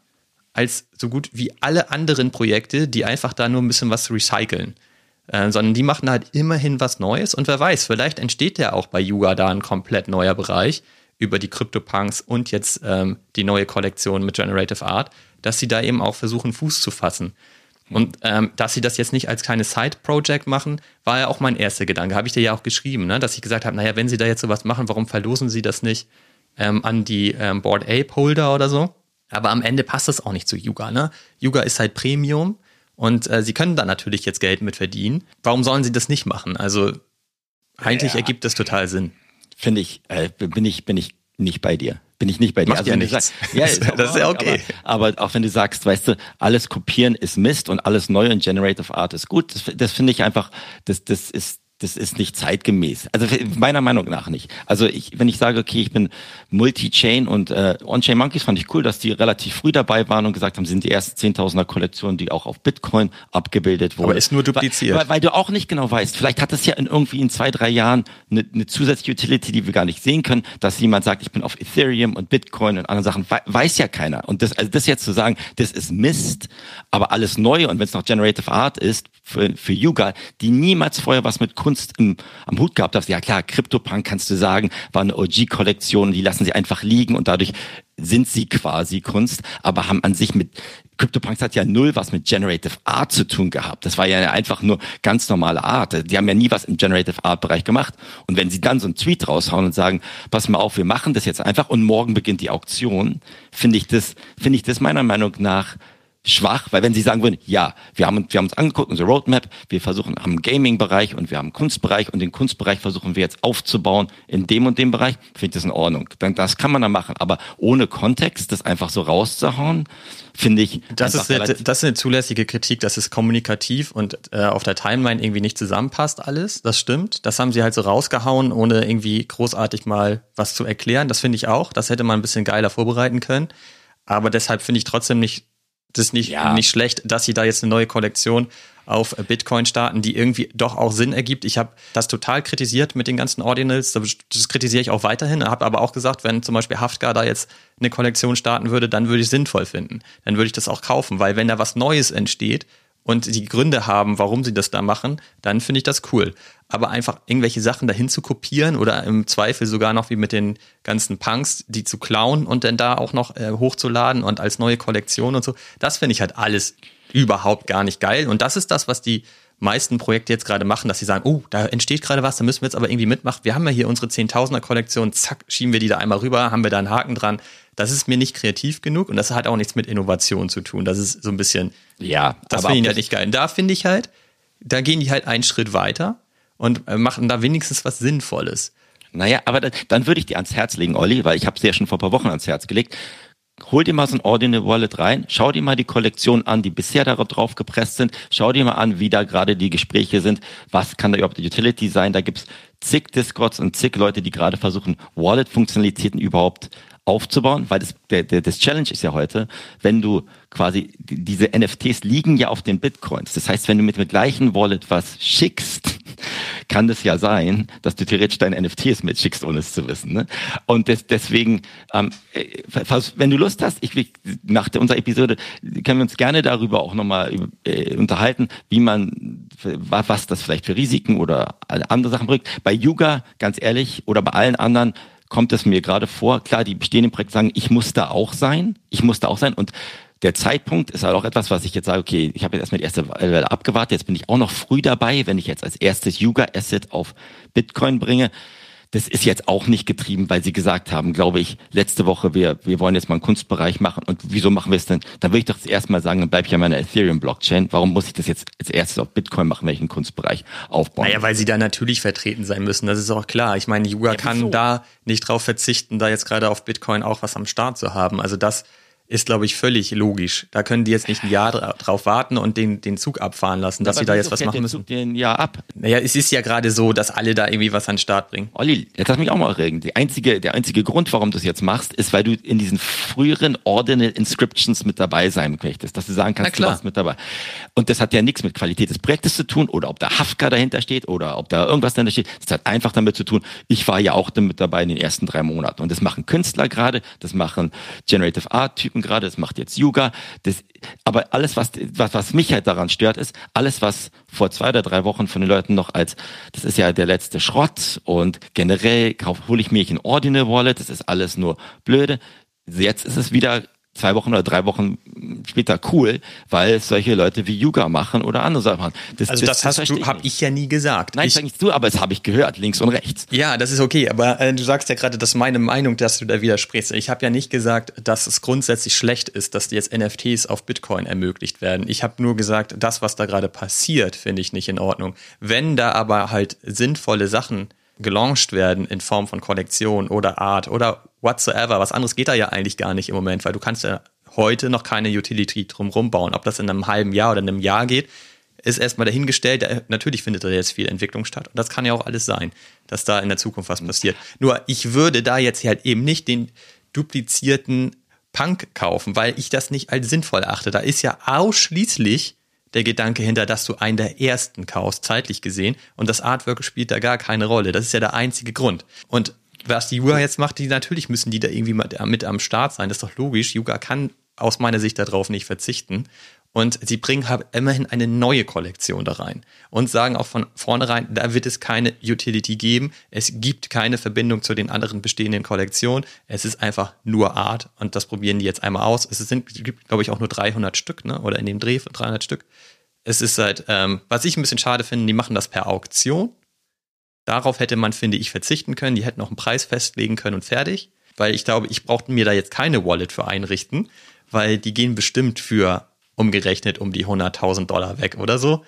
als so gut wie alle anderen Projekte, die einfach da nur ein bisschen was recyceln. Äh, sondern die machen halt immerhin was Neues und wer weiß, vielleicht entsteht ja auch bei Yuga da ein komplett neuer Bereich über die CryptoPunks und jetzt ähm, die neue Kollektion mit Generative Art, dass sie da eben auch versuchen, Fuß zu fassen. Und ähm, dass sie das jetzt nicht als kleines Side-Project machen, war ja auch mein erster Gedanke. Habe ich dir ja auch geschrieben, ne? dass ich gesagt habe, naja, wenn sie da jetzt sowas machen, warum verlosen sie das nicht ähm, an die ähm, Board Ape Holder oder so? Aber am Ende passt das auch nicht zu Yuga. Ne? Yuga ist halt Premium und äh, sie können da natürlich jetzt Geld mit verdienen. Warum sollen sie das nicht machen? Also eigentlich ja. ergibt das total Sinn. Finde ich, äh, bin ich, bin ich nicht bei dir. Bin ich nicht bei dir. Macht also, ja nichts. Sagst, ja, ist das ist ja okay. Aber, aber, auch wenn du sagst, weißt du, alles kopieren ist Mist und alles neu in Generative Art ist gut, das, das finde ich einfach, das, das ist das ist nicht zeitgemäß. Also meiner Meinung nach nicht. Also ich, wenn ich sage, okay, ich bin Multi-Chain und äh, On-Chain Monkeys fand ich cool, dass die relativ früh dabei waren und gesagt haben, sind die ersten Zehntausender Kollektionen, die auch auf Bitcoin abgebildet wurden. Aber ist nur dupliziert. Weil, weil, du auch nicht genau weißt, vielleicht hat es ja in irgendwie in zwei, drei Jahren eine, eine zusätzliche Utility, die wir gar nicht sehen können, dass jemand sagt, ich bin auf Ethereum und Bitcoin und anderen Sachen, weiß ja keiner. Und das, also das jetzt zu sagen, das ist Mist, aber alles neu und wenn es noch Generative Art ist, für, für Yuga, die niemals vorher was mit Kunst im, am Hut gehabt haben. Ja klar, CryptoPunk kannst du sagen, war eine OG-Kollektion, die lassen sie einfach liegen und dadurch sind sie quasi Kunst, aber haben an sich mit CryptoPunks hat ja null was mit Generative Art zu tun gehabt. Das war ja einfach nur ganz normale Art. Die haben ja nie was im Generative Art Bereich gemacht. Und wenn sie dann so einen Tweet raushauen und sagen, pass mal auf, wir machen das jetzt einfach und morgen beginnt die Auktion, finde ich das, finde ich das meiner Meinung nach schwach, weil wenn sie sagen würden, ja, wir haben, wir haben uns angeguckt, unsere Roadmap, wir versuchen, haben Gaming-Bereich und wir haben einen Kunstbereich und den Kunstbereich versuchen wir jetzt aufzubauen in dem und dem Bereich, finde ich das in Ordnung. Dann, das kann man dann machen, aber ohne Kontext, das einfach so rauszuhauen, finde ich. Das ist, eine, das ist eine zulässige Kritik, dass es kommunikativ und äh, auf der Timeline irgendwie nicht zusammenpasst alles. Das stimmt. Das haben sie halt so rausgehauen, ohne irgendwie großartig mal was zu erklären. Das finde ich auch. Das hätte man ein bisschen geiler vorbereiten können. Aber deshalb finde ich trotzdem nicht das ist nicht, ja. nicht schlecht, dass sie da jetzt eine neue Kollektion auf Bitcoin starten, die irgendwie doch auch Sinn ergibt. Ich habe das total kritisiert mit den ganzen Ordinals. Das kritisiere ich auch weiterhin. Habe aber auch gesagt, wenn zum Beispiel Haftgar da jetzt eine Kollektion starten würde, dann würde ich es sinnvoll finden. Dann würde ich das auch kaufen, weil wenn da was Neues entsteht, und die Gründe haben, warum sie das da machen, dann finde ich das cool. Aber einfach irgendwelche Sachen dahin zu kopieren oder im Zweifel sogar noch wie mit den ganzen Punks, die zu klauen und dann da auch noch äh, hochzuladen und als neue Kollektion und so, das finde ich halt alles überhaupt gar nicht geil. Und das ist das, was die meisten Projekte jetzt gerade machen, dass sie sagen, oh, da entsteht gerade was, da müssen wir jetzt aber irgendwie mitmachen. Wir haben ja hier unsere Zehntausender Kollektion, zack, schieben wir die da einmal rüber, haben wir da einen Haken dran. Das ist mir nicht kreativ genug und das hat auch nichts mit Innovation zu tun. Das ist so ein bisschen, ja, das finde ich halt nicht geil. Und da finde ich halt, da gehen die halt einen Schritt weiter und äh, machen da wenigstens was Sinnvolles. Naja, aber dann, dann würde ich dir ans Herz legen, Olli, weil ich habe es ja schon vor ein paar Wochen ans Herz gelegt hol dir mal so ein Ordinal Wallet rein, schau dir mal die Kollektion an, die bisher darauf drauf gepresst sind, schau dir mal an, wie da gerade die Gespräche sind, was kann da überhaupt die Utility sein, da gibt's zig Discords und zig Leute, die gerade versuchen, Wallet-Funktionalitäten überhaupt aufzubauen, weil das, der, der, das Challenge ist ja heute, wenn du quasi, diese NFTs liegen ja auf den Bitcoins. Das heißt, wenn du mit dem gleichen Wallet was schickst, kann das ja sein, dass du theoretisch deine NFTs mitschickst, ohne es zu wissen. Ne? Und des, deswegen, ähm, äh, wenn du Lust hast, ich, nach unserer Episode können wir uns gerne darüber auch nochmal äh, unterhalten, wie man, was das vielleicht für Risiken oder andere Sachen bringt. Bei Yuga, ganz ehrlich, oder bei allen anderen, kommt es mir gerade vor, klar, die bestehenden Projekte sagen, ich muss da auch sein, ich muss da auch sein. Und der Zeitpunkt ist halt auch etwas, was ich jetzt sage, okay, ich habe jetzt erstmal die erste Welle abgewartet, jetzt bin ich auch noch früh dabei, wenn ich jetzt als erstes Yuga-Asset auf Bitcoin bringe. Das ist jetzt auch nicht getrieben, weil sie gesagt haben, glaube ich, letzte Woche, wir, wir wollen jetzt mal einen Kunstbereich machen. Und wieso machen wir es denn? Dann würde ich doch zuerst mal sagen, dann bleibe ich ja meiner Ethereum-Blockchain. Warum muss ich das jetzt als erstes auf Bitcoin machen, wenn ich einen Kunstbereich aufbaue? Naja, weil sie da natürlich vertreten sein müssen. Das ist auch klar. Ich meine, Yuga ja, kann da nicht drauf verzichten, da jetzt gerade auf Bitcoin auch was am Start zu haben. Also das ist, glaube ich, völlig logisch. Da können die jetzt nicht ein Jahr drauf warten und den, den Zug abfahren lassen, dass sie da jetzt was machen müssen. Den Jahr ab. Naja, es ist ja gerade so, dass alle da irgendwie was an den Start bringen. Olli, jetzt lass mich auch mal regen. Die einzige, der einzige Grund, warum du es jetzt machst, ist, weil du in diesen früheren Ordinal Inscriptions mit dabei sein möchtest, dass du sagen kannst, du warst mit dabei. Und das hat ja nichts mit Qualität des Projektes zu tun oder ob da Hafka dahinter steht oder ob da irgendwas dahinter steht. Das hat einfach damit zu tun, ich war ja auch damit dabei in den ersten drei Monaten. Und das machen Künstler gerade, das machen Generative Art Typen gerade, das macht jetzt Yoga. Das, aber alles, was, was, was mich halt daran stört, ist, alles, was vor zwei oder drei Wochen von den Leuten noch als, das ist ja der letzte Schrott und generell hole ich mir ein Ordinal Wallet, das ist alles nur blöde. Jetzt ist es wieder zwei Wochen oder drei Wochen später cool, weil es solche Leute wie Yuga machen oder andere Sachen machen. Das, also das, das hast du, habe ich ja nie gesagt. Nein, ich sag nicht du, aber es habe ich gehört, links und rechts. Ja, das ist okay, aber äh, du sagst ja gerade, das ist meine Meinung, dass du da widersprichst. Ich habe ja nicht gesagt, dass es grundsätzlich schlecht ist, dass jetzt NFTs auf Bitcoin ermöglicht werden. Ich habe nur gesagt, das, was da gerade passiert, finde ich nicht in Ordnung. Wenn da aber halt sinnvolle Sachen gelauncht werden in Form von Kollektion oder Art oder whatsoever. Was anderes geht da ja eigentlich gar nicht im Moment, weil du kannst ja heute noch keine Utility drumherum bauen. Ob das in einem halben Jahr oder in einem Jahr geht, ist erstmal dahingestellt. Natürlich findet da jetzt viel Entwicklung statt. Und das kann ja auch alles sein, dass da in der Zukunft was passiert. Nur ich würde da jetzt halt eben nicht den duplizierten Punk kaufen, weil ich das nicht als sinnvoll achte. Da ist ja ausschließlich der Gedanke hinter, dass du einen der ersten kaufst, zeitlich gesehen. Und das Artwork spielt da gar keine Rolle. Das ist ja der einzige Grund. Und was die Yuga jetzt macht, die natürlich müssen die da irgendwie mit am Start sein. Das ist doch logisch. Yuga kann aus meiner Sicht darauf nicht verzichten. Und sie bringen halt immerhin eine neue Kollektion da rein und sagen auch von vornherein, da wird es keine Utility geben. Es gibt keine Verbindung zu den anderen bestehenden Kollektionen. Es ist einfach nur Art und das probieren die jetzt einmal aus. Es sind, glaube ich, auch nur 300 Stück, ne? oder in dem Dreh von 300 Stück. Es ist halt, ähm, was ich ein bisschen schade finde, die machen das per Auktion. Darauf hätte man, finde ich, verzichten können. Die hätten auch einen Preis festlegen können und fertig. Weil ich glaube, ich brauchte mir da jetzt keine Wallet für einrichten, weil die gehen bestimmt für umgerechnet um die 100.000 Dollar weg oder so.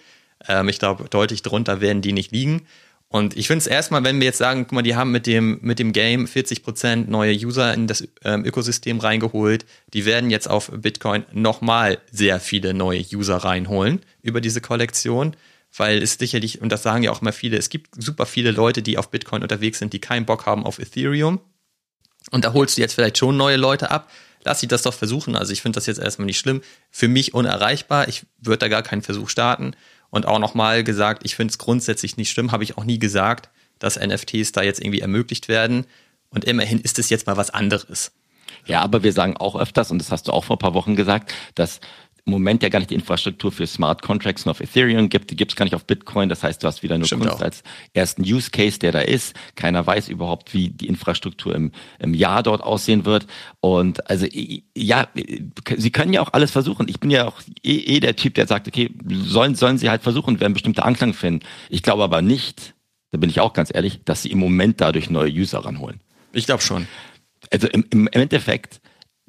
Ähm, ich glaube, deutlich drunter werden die nicht liegen. Und ich finde es erstmal, wenn wir jetzt sagen, guck mal, die haben mit dem, mit dem Game 40% neue User in das ähm, Ökosystem reingeholt, die werden jetzt auf Bitcoin nochmal sehr viele neue User reinholen über diese Kollektion, weil es sicherlich, und das sagen ja auch immer viele, es gibt super viele Leute, die auf Bitcoin unterwegs sind, die keinen Bock haben auf Ethereum. Und da holst du jetzt vielleicht schon neue Leute ab, lass sie das doch versuchen. Also ich finde das jetzt erstmal nicht schlimm. Für mich unerreichbar. Ich würde da gar keinen Versuch starten. Und auch nochmal gesagt, ich finde es grundsätzlich nicht schlimm, habe ich auch nie gesagt, dass NFTs da jetzt irgendwie ermöglicht werden. Und immerhin ist es jetzt mal was anderes. Ja, aber wir sagen auch öfters, und das hast du auch vor ein paar Wochen gesagt, dass im Moment ja gar nicht die Infrastruktur für Smart Contracts nur auf Ethereum gibt, die gibt es gar nicht auf Bitcoin. Das heißt, du hast wieder nur Stimmt Kunst auch. als ersten Use Case, der da ist. Keiner weiß überhaupt, wie die Infrastruktur im, im Jahr dort aussehen wird. Und also ja, sie können ja auch alles versuchen. Ich bin ja auch eh, eh der Typ, der sagt, okay, sollen, sollen sie halt versuchen, werden bestimmte Anklang finden. Ich glaube aber nicht, da bin ich auch ganz ehrlich, dass sie im Moment dadurch neue User ranholen. Ich glaube schon. Also im, im Endeffekt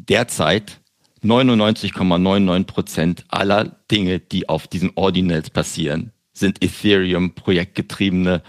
derzeit 99,99 Prozent aller Dinge, die auf diesen Ordinals passieren, sind Ethereum-projektgetriebene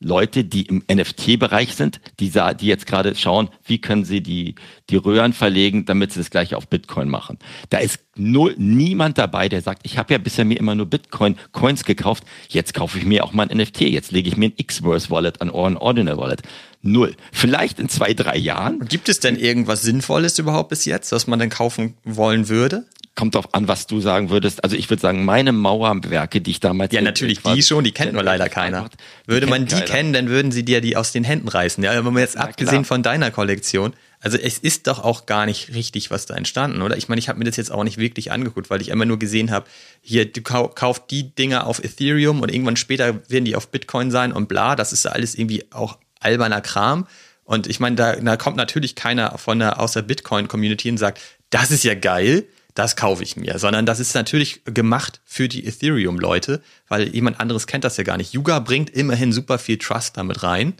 Leute, die im NFT-Bereich sind, die, die jetzt gerade schauen, wie können sie die, die Röhren verlegen, damit sie das gleiche auf Bitcoin machen. Da ist null, niemand dabei, der sagt, ich habe ja bisher mir immer nur Bitcoin-Coins gekauft, jetzt kaufe ich mir auch mal ein NFT, jetzt lege ich mir ein X-Verse-Wallet an oder ein Ordinal-Wallet. Null. Vielleicht in zwei, drei Jahren. Gibt es denn irgendwas Sinnvolles überhaupt bis jetzt, was man denn kaufen wollen würde? Kommt drauf an, was du sagen würdest. Also ich würde sagen, meine Mauerwerke, die ich damals. Ja, natürlich, die schon, die kennt nur leider keiner. Würde man die keiner. kennen, dann würden sie dir die aus den Händen reißen. Ja, wenn man jetzt ja, abgesehen klar. von deiner Kollektion. Also es ist doch auch gar nicht richtig, was da entstanden, oder? Ich meine, ich habe mir das jetzt auch nicht wirklich angeguckt, weil ich immer nur gesehen habe, hier, du kau kaufst die Dinger auf Ethereum und irgendwann später werden die auf Bitcoin sein und bla. Das ist alles irgendwie auch alberner Kram. Und ich meine, da, da kommt natürlich keiner von der, aus der Bitcoin-Community und sagt, das ist ja geil das kaufe ich mir, sondern das ist natürlich gemacht für die Ethereum-Leute, weil jemand anderes kennt das ja gar nicht. Yuga bringt immerhin super viel Trust damit rein.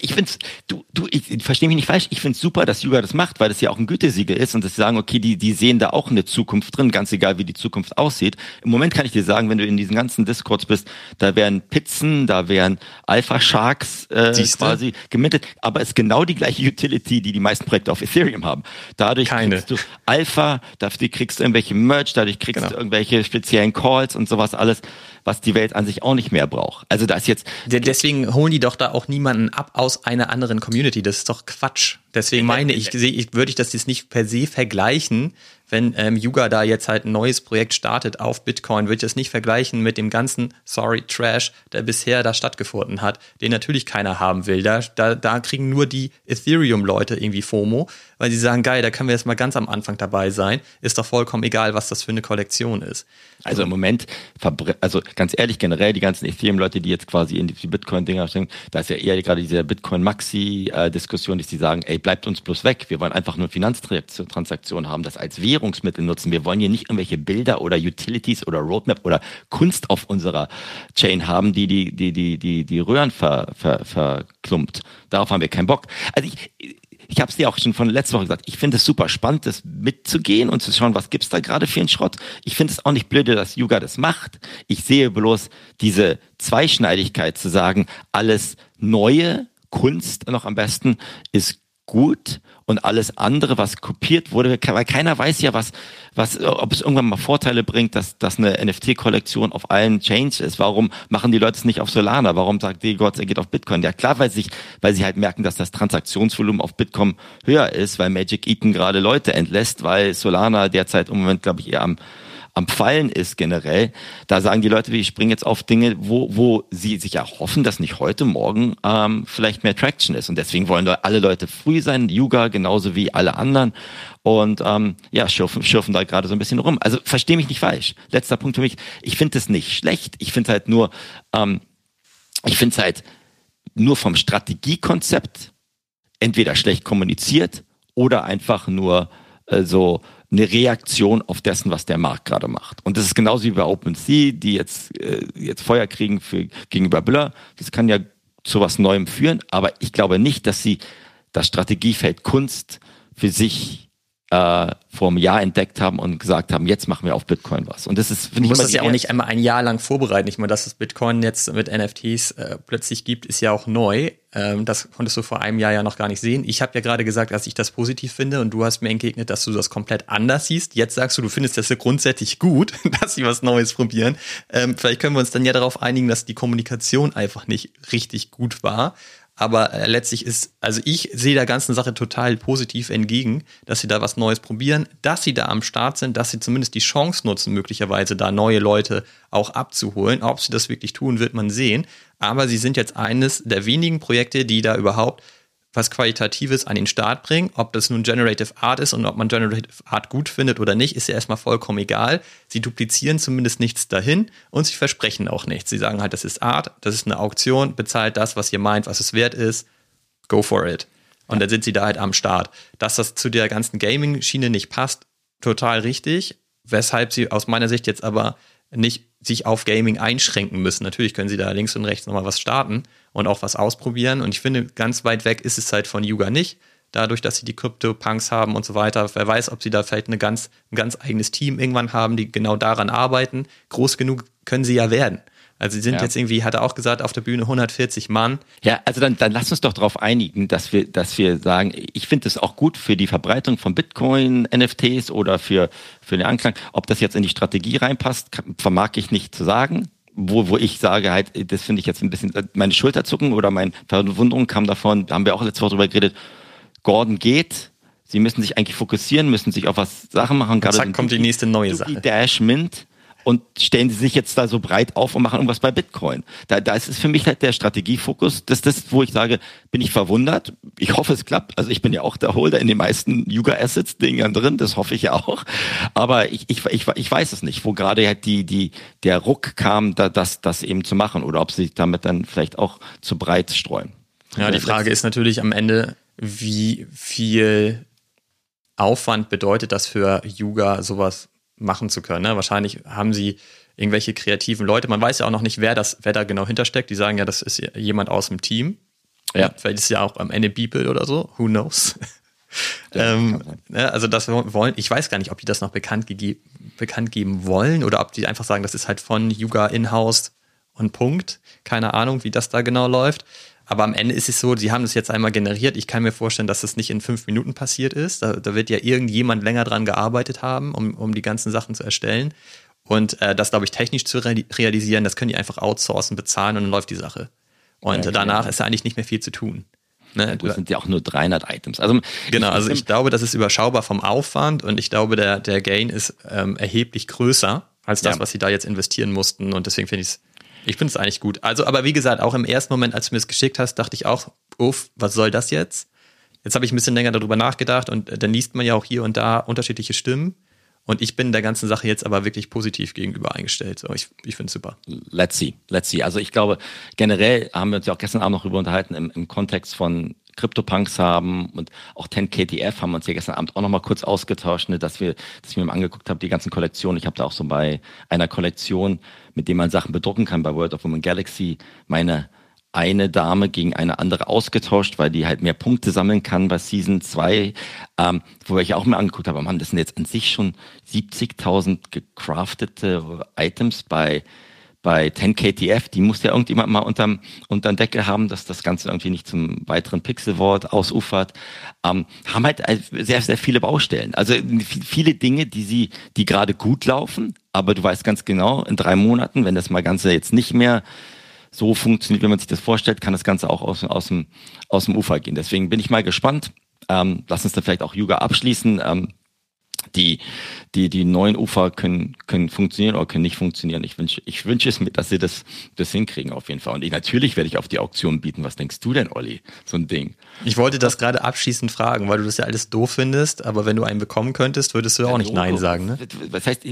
Ich finde du, du, ich verstehe mich nicht falsch, ich finde es super, dass Yuga das macht, weil das ja auch ein Gütesiegel ist und dass sie sagen, okay, die, die sehen da auch eine Zukunft drin, ganz egal wie die Zukunft aussieht. Im Moment kann ich dir sagen, wenn du in diesen ganzen Discords bist, da wären Pizzen, da wären Alpha Sharks äh, quasi gemintet, aber es ist genau die gleiche Utility, die die meisten Projekte auf Ethereum haben. Dadurch Keine. kriegst du Alpha, dafür kriegst du irgendwelche Merch, dadurch kriegst genau. du irgendwelche speziellen Calls und sowas alles was die Welt an sich auch nicht mehr braucht. Also das jetzt. Deswegen holen die doch da auch niemanden ab aus einer anderen Community. Das ist doch Quatsch. Deswegen meine ich, ich würde ich das jetzt nicht per se vergleichen wenn ähm, Yuga da jetzt halt ein neues Projekt startet auf Bitcoin, würde ich das nicht vergleichen mit dem ganzen, sorry, Trash, der bisher da stattgefunden hat, den natürlich keiner haben will. Da, da, da kriegen nur die Ethereum-Leute irgendwie FOMO, weil sie sagen, geil, da können wir jetzt mal ganz am Anfang dabei sein. Ist doch vollkommen egal, was das für eine Kollektion ist. Also im Moment, also ganz ehrlich, generell die ganzen Ethereum-Leute, die jetzt quasi in die Bitcoin-Dinger stehen, da ist ja eher gerade diese Bitcoin-Maxi-Diskussion, dass die sagen, ey, bleibt uns bloß weg. Wir wollen einfach nur Finanztransaktionen haben, das als Währung Währungsmittel nutzen. Wir wollen hier nicht irgendwelche Bilder oder Utilities oder Roadmap oder Kunst auf unserer Chain haben, die die, die, die, die, die Röhren ver, ver, verklumpt. Darauf haben wir keinen Bock. Also ich, ich habe es dir auch schon von letzter Woche gesagt, ich finde es super spannend, das mitzugehen und zu schauen, was gibt's da gerade für einen Schrott. Ich finde es auch nicht blöde, dass Yuga das macht. Ich sehe bloß diese Zweischneidigkeit zu sagen, alles Neue, Kunst noch am besten, ist gut und alles andere, was kopiert wurde, weil keiner weiß ja, was, was, ob es irgendwann mal Vorteile bringt, dass, dass eine NFT-Kollektion auf allen Chains ist. Warum machen die Leute es nicht auf Solana? Warum sagt die Gott, er geht auf Bitcoin? Ja klar, weil sich, weil sie halt merken, dass das Transaktionsvolumen auf Bitcoin höher ist, weil Magic Eaton gerade Leute entlässt, weil Solana derzeit im Moment, glaube ich, eher am am Fallen ist generell, da sagen die Leute, ich springe jetzt auf Dinge, wo, wo sie sich erhoffen, dass nicht heute, morgen ähm, vielleicht mehr Traction ist. Und deswegen wollen alle Leute früh sein, Yuga genauso wie alle anderen. Und ähm, ja, schürfen, schürfen da gerade so ein bisschen rum. Also verstehe mich nicht falsch. Letzter Punkt für mich. Ich finde es nicht schlecht. Ich finde halt nur, ähm, ich finde es halt nur vom Strategiekonzept entweder schlecht kommuniziert oder einfach nur äh, so eine Reaktion auf dessen, was der Markt gerade macht. Und das ist genauso wie bei OpenSea, die jetzt, äh, jetzt Feuer kriegen für, gegenüber Büller. Das kann ja zu was Neuem führen, aber ich glaube nicht, dass sie das Strategiefeld Kunst für sich äh, vor einem Jahr entdeckt haben und gesagt haben, jetzt machen wir auf Bitcoin was. Und das ist, finde ich, muss das ja auch nicht einmal ein Jahr lang vorbereiten. Ich meine, dass es Bitcoin jetzt mit NFTs äh, plötzlich gibt, ist ja auch neu. Ähm, das konntest du vor einem Jahr ja noch gar nicht sehen. Ich habe ja gerade gesagt, dass ich das positiv finde und du hast mir entgegnet, dass du das komplett anders siehst. Jetzt sagst du, du findest das ja grundsätzlich gut, dass sie was Neues probieren. Ähm, vielleicht können wir uns dann ja darauf einigen, dass die Kommunikation einfach nicht richtig gut war. Aber äh, letztlich ist, also ich sehe der ganzen Sache total positiv entgegen, dass sie da was Neues probieren, dass sie da am Start sind, dass sie zumindest die Chance nutzen, möglicherweise da neue Leute auch abzuholen. Ob sie das wirklich tun, wird man sehen. Aber sie sind jetzt eines der wenigen Projekte, die da überhaupt was Qualitatives an den Start bringen. Ob das nun Generative Art ist und ob man Generative Art gut findet oder nicht, ist ja erstmal vollkommen egal. Sie duplizieren zumindest nichts dahin und sie versprechen auch nichts. Sie sagen halt, das ist Art, das ist eine Auktion, bezahlt das, was ihr meint, was es wert ist, go for it. Und dann sind sie da halt am Start. Dass das zu der ganzen Gaming-Schiene nicht passt, total richtig. Weshalb sie aus meiner Sicht jetzt aber nicht sich auf Gaming einschränken müssen. Natürlich können sie da links und rechts nochmal was starten und auch was ausprobieren. Und ich finde, ganz weit weg ist es halt von Yuga nicht. Dadurch, dass sie die Crypto-Punks haben und so weiter. Wer weiß, ob sie da vielleicht eine ganz, ein ganz eigenes Team irgendwann haben, die genau daran arbeiten. Groß genug können sie ja werden. Also sie sind ja. jetzt irgendwie, hat er auch gesagt, auf der Bühne 140 Mann. Ja, also dann, dann lass uns doch darauf einigen, dass wir, dass wir sagen, ich finde es auch gut für die Verbreitung von Bitcoin, NFTs oder für, für den Anklang. Ob das jetzt in die Strategie reinpasst, vermag ich nicht zu sagen. Wo, wo ich sage halt, das finde ich jetzt ein bisschen, meine Schulterzucken oder meine Verwunderung kam davon, da haben wir auch letzte Woche drüber geredet, Gordon geht, Sie müssen sich eigentlich fokussieren, müssen sich auf was Sachen machen. Gerade zack, kommt die nächste neue Sache. Dash Mint und stellen sie sich jetzt da so breit auf und machen irgendwas bei Bitcoin. Da, da ist es für mich halt der Strategiefokus. Das ist das, wo ich sage, bin ich verwundert. Ich hoffe, es klappt. Also ich bin ja auch der Holder in den meisten Yuga Assets Dingern drin. Das hoffe ich ja auch. Aber ich, ich, ich, ich weiß es nicht, wo gerade halt die, die, der Ruck kam, da, das, das eben zu machen oder ob sie sich damit dann vielleicht auch zu breit streuen. Ja, die Frage ist natürlich am Ende, wie viel Aufwand bedeutet das für Yuga, sowas machen zu können. Ne? Wahrscheinlich haben sie irgendwelche kreativen Leute. Man weiß ja auch noch nicht, wer das, wer da genau hintersteckt. Die sagen ja, das ist jemand aus dem Team. Ja. Vielleicht ist es ja auch am Ende Beeple oder so, who knows. ähm, ne, also das wollen, ich weiß gar nicht, ob die das noch bekannt, bekannt geben wollen oder ob die einfach sagen, das ist halt von Yuga in-house und Punkt. Keine Ahnung, wie das da genau läuft. Aber am Ende ist es so, sie haben das jetzt einmal generiert. Ich kann mir vorstellen, dass das nicht in fünf Minuten passiert ist. Da, da wird ja irgendjemand länger dran gearbeitet haben, um, um die ganzen Sachen zu erstellen. Und äh, das, glaube ich, technisch zu re realisieren, das können die einfach outsourcen, bezahlen und dann läuft die Sache. Und ja, danach ist ja eigentlich nicht mehr viel zu tun. Ne? Das sind ja auch nur 300 Items. Also, genau, also ich glaube, das ist überschaubar vom Aufwand und ich glaube, der, der Gain ist ähm, erheblich größer als das, ja. was sie da jetzt investieren mussten. Und deswegen finde ich es ich finde es eigentlich gut. Also, aber wie gesagt, auch im ersten Moment, als du mir es geschickt hast, dachte ich auch, uff, was soll das jetzt? Jetzt habe ich ein bisschen länger darüber nachgedacht und äh, dann liest man ja auch hier und da unterschiedliche Stimmen. Und ich bin der ganzen Sache jetzt aber wirklich positiv gegenüber eingestellt. So, ich ich finde es super. Let's see, let's see. Also ich glaube, generell haben wir uns ja auch gestern Abend noch darüber unterhalten im, im Kontext von CryptoPunks haben und auch 10KTF haben wir uns ja gestern Abend auch nochmal kurz ausgetauscht, ne, dass wir, dass ich mir mal angeguckt habe, die ganzen Kollektionen. Ich habe da auch so bei einer Kollektion, mit dem man Sachen bedrucken kann, bei World of Women Galaxy, meine eine Dame gegen eine andere ausgetauscht, weil die halt mehr Punkte sammeln kann bei Season 2, ähm, wo ich auch mir angeguckt habe, Mann, das sind jetzt an sich schon 70.000 gecraftete Items bei bei 10KTF, die muss ja irgendjemand mal unterm, unterm Deckel haben, dass das Ganze irgendwie nicht zum weiteren Pixelwort ausufert, ähm, haben halt sehr, sehr viele Baustellen. Also viele Dinge, die sie, die gerade gut laufen, aber du weißt ganz genau, in drei Monaten, wenn das mal Ganze jetzt nicht mehr so funktioniert, wie man sich das vorstellt, kann das Ganze auch aus, aus, dem, aus dem Ufer gehen. Deswegen bin ich mal gespannt. Ähm, lass uns da vielleicht auch Yuga abschließen. Ähm, die, die, die neuen Ufer können, können funktionieren oder können nicht funktionieren. Ich wünsche, ich wünsche es mir, dass sie das, das hinkriegen auf jeden Fall. Und ich, natürlich werde ich auf die Auktion bieten. Was denkst du denn, Olli? So ein Ding. Ich wollte das gerade abschließend fragen, weil du das ja alles doof findest, aber wenn du einen bekommen könntest, würdest du ja, auch nicht Nein sagen, ne? Was heißt,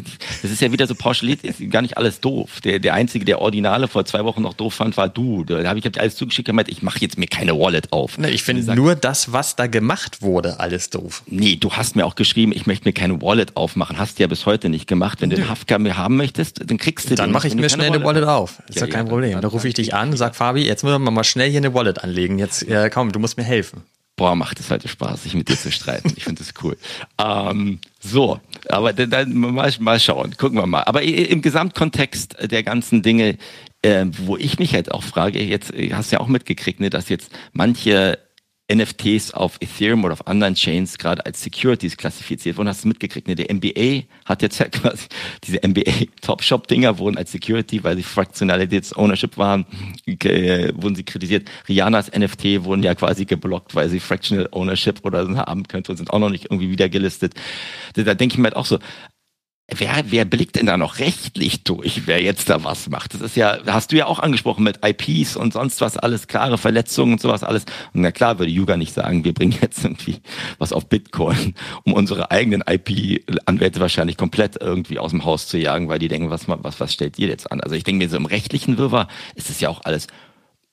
das ist ja wieder so pauschaliert, ist gar nicht alles doof. Der, der Einzige, der Originale vor zwei Wochen noch doof fand, war du. Da habe ich hab dir alles zugeschickt gemeint, ich mache jetzt mir keine Wallet auf. Ne, ich finde nur das, was da gemacht wurde, alles doof. Nee, du hast mir auch geschrieben, ich möchte mir keine Wallet aufmachen. Hast du ja bis heute nicht gemacht. Wenn du den Hafka mir haben möchtest, dann kriegst du dann den. Dann mache ich mir schnell Wallet eine Wallet auf. Ist ja, ja kein Problem. Dann rufe ich dich an, sag Fabi, jetzt müssen wir mal schnell hier eine Wallet anlegen. Jetzt äh, komm, du musst mir helfen boah, macht es halt Spaß, sich mit dir zu streiten. Ich finde das cool. Ähm, so, aber dann, dann mal, mal schauen, gucken wir mal. Aber im Gesamtkontext der ganzen Dinge, äh, wo ich mich halt auch frage, jetzt hast du ja auch mitgekriegt, ne, dass jetzt manche NFTs auf Ethereum oder auf anderen Chains gerade als Securities klassifiziert wurden. Hast du mitgekriegt? Ne? Der NBA hat jetzt ja quasi diese NBA Top Shop Dinger wurden als Security, weil sie Fractionalities Ownership waren, äh, wurden sie kritisiert. Rihannas NFT wurden ja quasi geblockt, weil sie Fractional Ownership oder so haben könnte und sind auch noch nicht irgendwie wieder gelistet. Da, da denke ich mir halt auch so, Wer, wer blickt denn da noch rechtlich durch, wer jetzt da was macht? Das ist ja, hast du ja auch angesprochen mit IPs und sonst was alles, klare Verletzungen und sowas alles. Und na klar würde Yuga nicht sagen, wir bringen jetzt irgendwie was auf Bitcoin, um unsere eigenen IP-Anwälte wahrscheinlich komplett irgendwie aus dem Haus zu jagen, weil die denken, was, was, was stellt ihr jetzt an? Also ich denke mir so im rechtlichen Wirrwarr ist es ja auch alles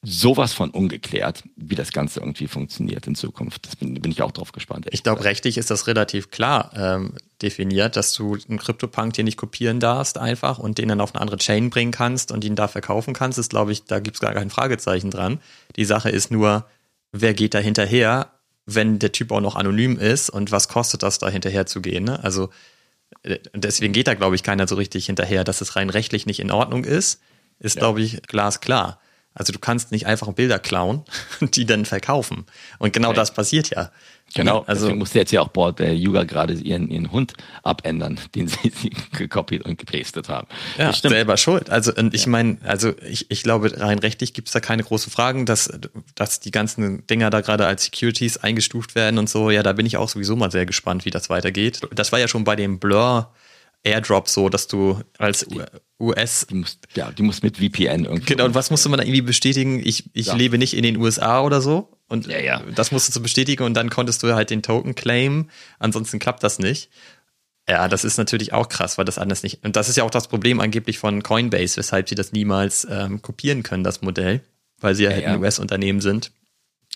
sowas von ungeklärt, wie das Ganze irgendwie funktioniert in Zukunft. Das bin, bin ich auch drauf gespannt. Ich glaube, rechtlich ist das relativ klar ähm, definiert, dass du einen CryptoPunk dir nicht kopieren darfst einfach und den dann auf eine andere Chain bringen kannst und ihn da verkaufen kannst. Das glaube ich, da gibt es gar kein Fragezeichen dran. Die Sache ist nur, wer geht da hinterher, wenn der Typ auch noch anonym ist und was kostet das, da hinterher zu gehen? Ne? Also äh, deswegen geht da, glaube ich, keiner so richtig hinterher, dass es rein rechtlich nicht in Ordnung ist, ist, ja. glaube ich, glasklar. Also du kannst nicht einfach Bilder klauen und die dann verkaufen. Und genau okay. das passiert ja. Genau, also deswegen musste jetzt ja auch Board der Yuga gerade ihren, ihren Hund abändern, den sie, sie gekopiert und gepastet haben. Ja, selber schuld. Also und ich ja. meine, also ich, ich glaube, rein rechtlich gibt's da keine großen Fragen, dass, dass die ganzen Dinger da gerade als Securities eingestuft werden und so. Ja, da bin ich auch sowieso mal sehr gespannt, wie das weitergeht. Das war ja schon bei dem Blur Airdrop so, dass du als US. Die musst, ja, die musst mit VPN irgendwie. Genau, und was musste man da irgendwie bestätigen? Ich, ich ja. lebe nicht in den USA oder so. Und ja, ja. das musst du bestätigen und dann konntest du halt den Token claim. Ansonsten klappt das nicht. Ja, das ist natürlich auch krass, weil das anders nicht. Und das ist ja auch das Problem angeblich von Coinbase, weshalb sie das niemals ähm, kopieren können, das Modell, weil sie ja, halt ein US-Unternehmen sind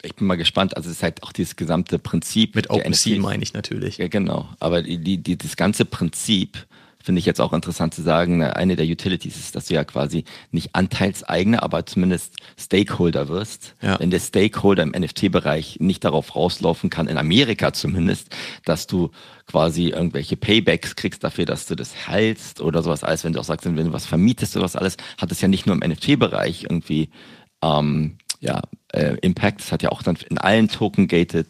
ich bin mal gespannt. Also es ist halt auch dieses gesamte Prinzip. Mit OpenSea meine ich natürlich. Ja, genau. Aber die, die, das ganze Prinzip finde ich jetzt auch interessant zu sagen, eine der Utilities ist, dass du ja quasi nicht Anteilseigner, aber zumindest Stakeholder wirst. Ja. Wenn der Stakeholder im NFT-Bereich nicht darauf rauslaufen kann, in Amerika zumindest, dass du quasi irgendwelche Paybacks kriegst dafür, dass du das heilst oder sowas alles, wenn du auch sagst, wenn du was vermietest oder was alles, hat es ja nicht nur im NFT-Bereich irgendwie ähm, ja, äh, Impact, es hat ja auch dann in allen Token-gated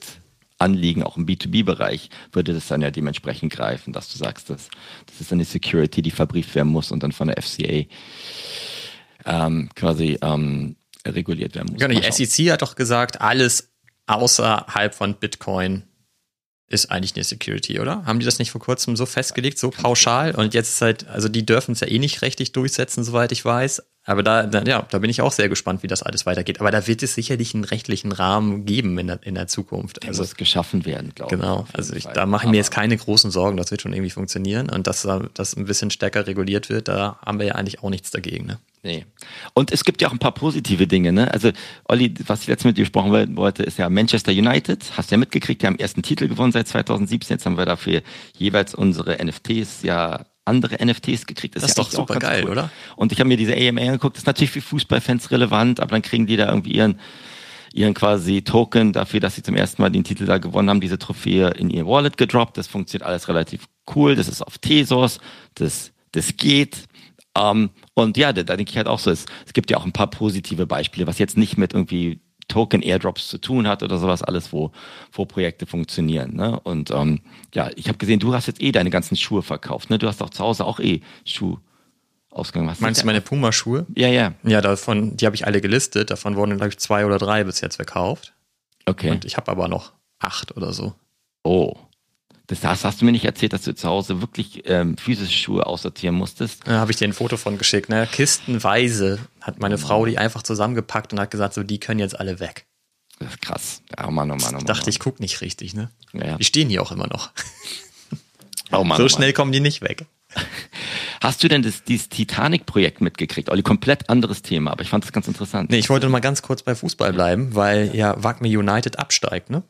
Anliegen, auch im B2B-Bereich, würde das dann ja dementsprechend greifen, dass du sagst, dass, das ist eine Security, die verbrieft werden muss und dann von der FCA ähm, quasi ähm, reguliert werden muss. Genau, die SEC hat doch gesagt, alles außerhalb von Bitcoin ist eigentlich eine Security, oder? Haben die das nicht vor kurzem so festgelegt, so pauschal? Und jetzt ist halt, also die dürfen es ja eh nicht rechtlich durchsetzen, soweit ich weiß. Aber da, da, ja, da bin ich auch sehr gespannt, wie das alles weitergeht. Aber da wird es sicherlich einen rechtlichen Rahmen geben in der, in der Zukunft. Der also muss geschaffen werden, glaube ich. Genau. Also ich, da mache ich mir jetzt keine großen Sorgen. Das wird schon irgendwie funktionieren. Und dass das ein bisschen stärker reguliert wird, da haben wir ja eigentlich auch nichts dagegen. Ne? Nee. Und es gibt ja auch ein paar positive Dinge. Ne? Also, Olli, was ich letztes mit dir gesprochen wollte, ist ja Manchester United. Hast du ja mitgekriegt, die haben ersten Titel gewonnen seit 2017. Jetzt haben wir dafür jeweils unsere NFTs ja andere NFTs gekriegt. Das, das ist, ja doch super geil, cool. oder? Und ich habe mir diese AMA angeguckt. Das ist natürlich für Fußballfans relevant, aber dann kriegen die da irgendwie ihren ihren quasi Token dafür, dass sie zum ersten Mal den Titel da gewonnen haben, diese Trophäe in ihr Wallet gedroppt. Das funktioniert alles relativ cool. Das ist auf Tesos. Das, das geht. Um, ähm, und ja, da, da denke ich halt auch so, es, es gibt ja auch ein paar positive Beispiele, was jetzt nicht mit irgendwie Token Airdrops zu tun hat oder sowas, alles, wo, wo Projekte funktionieren. Ne? Und ähm, ja, ich habe gesehen, du hast jetzt eh deine ganzen Schuhe verkauft. Ne? Du hast auch zu Hause auch eh Schuh ausgegangen. Was Meinst du meine Puma-Schuhe? Ja, ja. Ja, davon, die habe ich alle gelistet. Davon wurden, glaube ich, zwei oder drei bis jetzt verkauft. Okay. Und ich habe aber noch acht oder so. Oh. Das hast, hast du mir nicht erzählt, dass du zu Hause wirklich ähm, physische Schuhe aussortieren musstest? Da habe ich dir ein Foto von geschickt. Ne? Kistenweise hat meine Frau die einfach zusammengepackt und hat gesagt, so die können jetzt alle weg. Das ist krass. Ja, oh Mann, oh Mann, oh Mann. Ich dachte, ich gucke nicht richtig, ne? Ja. Die stehen hier auch immer noch. Oh Mann, so oh schnell kommen die nicht weg. Hast du denn das, dieses Titanic-Projekt mitgekriegt? Olli, komplett anderes Thema, aber ich fand das ganz interessant. Nee, ich wollte mal ganz kurz bei Fußball bleiben, weil ja Wagner United absteigt, ne?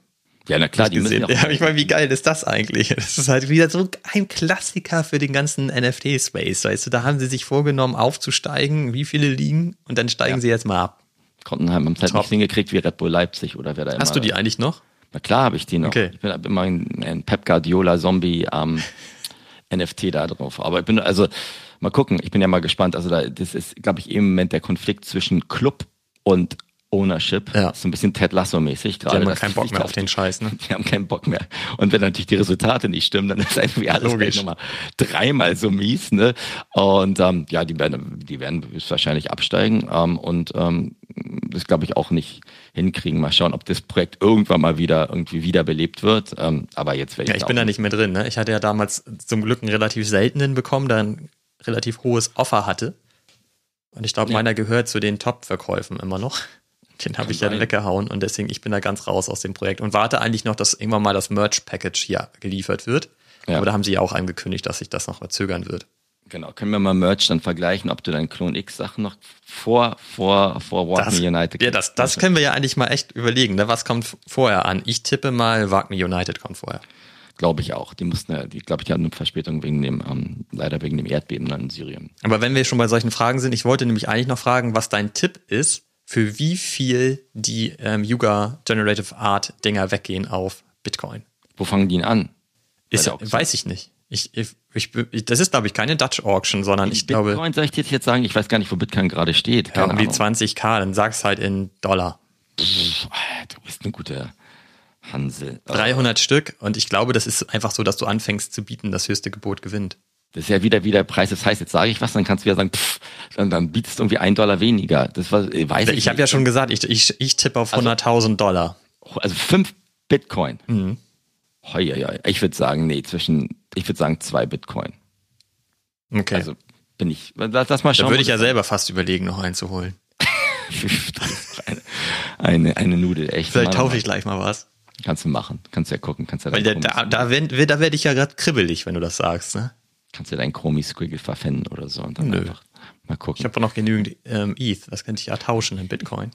Ja, na klar, die gesehen. müssen ja, ich meine, wie geil ist das eigentlich? Das ist halt wieder so ein Klassiker für den ganzen NFT-Space. Weißt du, da haben sie sich vorgenommen, aufzusteigen, wie viele liegen und dann steigen ja. sie jetzt mal ab. Konnten haben es halt nicht hingekriegt wie Red Bull Leipzig oder wer da immer. Hast du die eigentlich noch? Na klar habe ich die noch. Okay. Ich bin immer ein, ein Pep Guardiola Zombie ähm, NFT da drauf. Aber ich bin also mal gucken. Ich bin ja mal gespannt. Also da, das ist, glaube ich, im Moment der Konflikt zwischen Club und Ownership. Ja. So ein bisschen Ted Lasso-mäßig gerade. Die haben keinen Bock mehr auf den Scheiß, ne? Die haben keinen Bock mehr. Und wenn natürlich die Resultate nicht stimmen, dann ist irgendwie alles Logisch. nochmal dreimal so mies, ne? Und ähm, ja, die werden, die werden wahrscheinlich absteigen ähm, und ähm, das glaube ich auch nicht hinkriegen. Mal schauen, ob das Projekt irgendwann mal wieder irgendwie wiederbelebt wird. Ähm, aber jetzt werde ich. Ja, ich bin da nicht mehr drin, ne? Ich hatte ja damals zum Glück einen relativ seltenen bekommen, der ein relativ hohes Offer hatte. Und ich glaube, ja. meiner gehört zu den Top-Verkäufen immer noch. Den habe ich ja weggehauen und deswegen, ich bin da ganz raus aus dem Projekt und warte eigentlich noch, dass irgendwann mal das Merch-Package hier geliefert wird. Ja. Aber da haben sie ja auch angekündigt, dass sich das noch verzögern wird. Genau, können wir mal Merch dann vergleichen, ob du deinen Clone X Sachen noch vor, vor, vor Walk Me United Ja, das, das können wir ja eigentlich mal echt überlegen. Ne? Was kommt vorher an? Ich tippe mal, Walk Me United kommt vorher. Glaube ich auch. Die mussten ja, die, glaube ich, hatten eine Verspätung wegen dem, ähm, leider wegen dem Erdbeben dann in Syrien. Aber wenn wir schon bei solchen Fragen sind, ich wollte nämlich eigentlich noch fragen, was dein Tipp ist, für wie viel die ähm, Yuga Generative Art Dinger weggehen auf Bitcoin. Wo fangen die denn an? Ist ja, weiß ich nicht. Ich, ich, ich, das ist, glaube ich, keine Dutch Auction, sondern ich Bitcoin, glaube. Bitcoin soll ich dir jetzt sagen, ich weiß gar nicht, wo Bitcoin gerade steht. Keine ja, um die 20k, dann sag's halt in Dollar. Pff, du bist ein guter Hansel. 300 Stück und ich glaube, das ist einfach so, dass du anfängst zu bieten, das höchste Gebot gewinnt. Das ist ja wieder wie der Preis. Das heißt, jetzt sage ich was, dann kannst du ja sagen, pff, dann, dann bietest du irgendwie ein Dollar weniger. Das war, äh, weiß ich. Ich habe ja schon gesagt, ich, ich, ich tippe auf 100.000 also, Dollar. Also fünf Bitcoin. Mhm. Hoi, hoi, Ich würde sagen, nee, zwischen, ich würde sagen zwei Bitcoin. Okay. Also bin ich, lass, lass mal schauen. Da würde ich ja selber fast überlegen, noch einzuholen. eine, eine, eine Nudel, echt. Vielleicht taufe ich gleich mal was. Kannst du machen. Kannst ja gucken. Kannst ja Weil da, da, da werde da werd ich ja gerade kribbelig, wenn du das sagst, ne? Kannst du deinen Chromie-Squiggle verpfänden oder so und dann Nö. einfach mal gucken. Ich habe noch genügend ähm, ETH, das könnte ich ja tauschen in Bitcoin.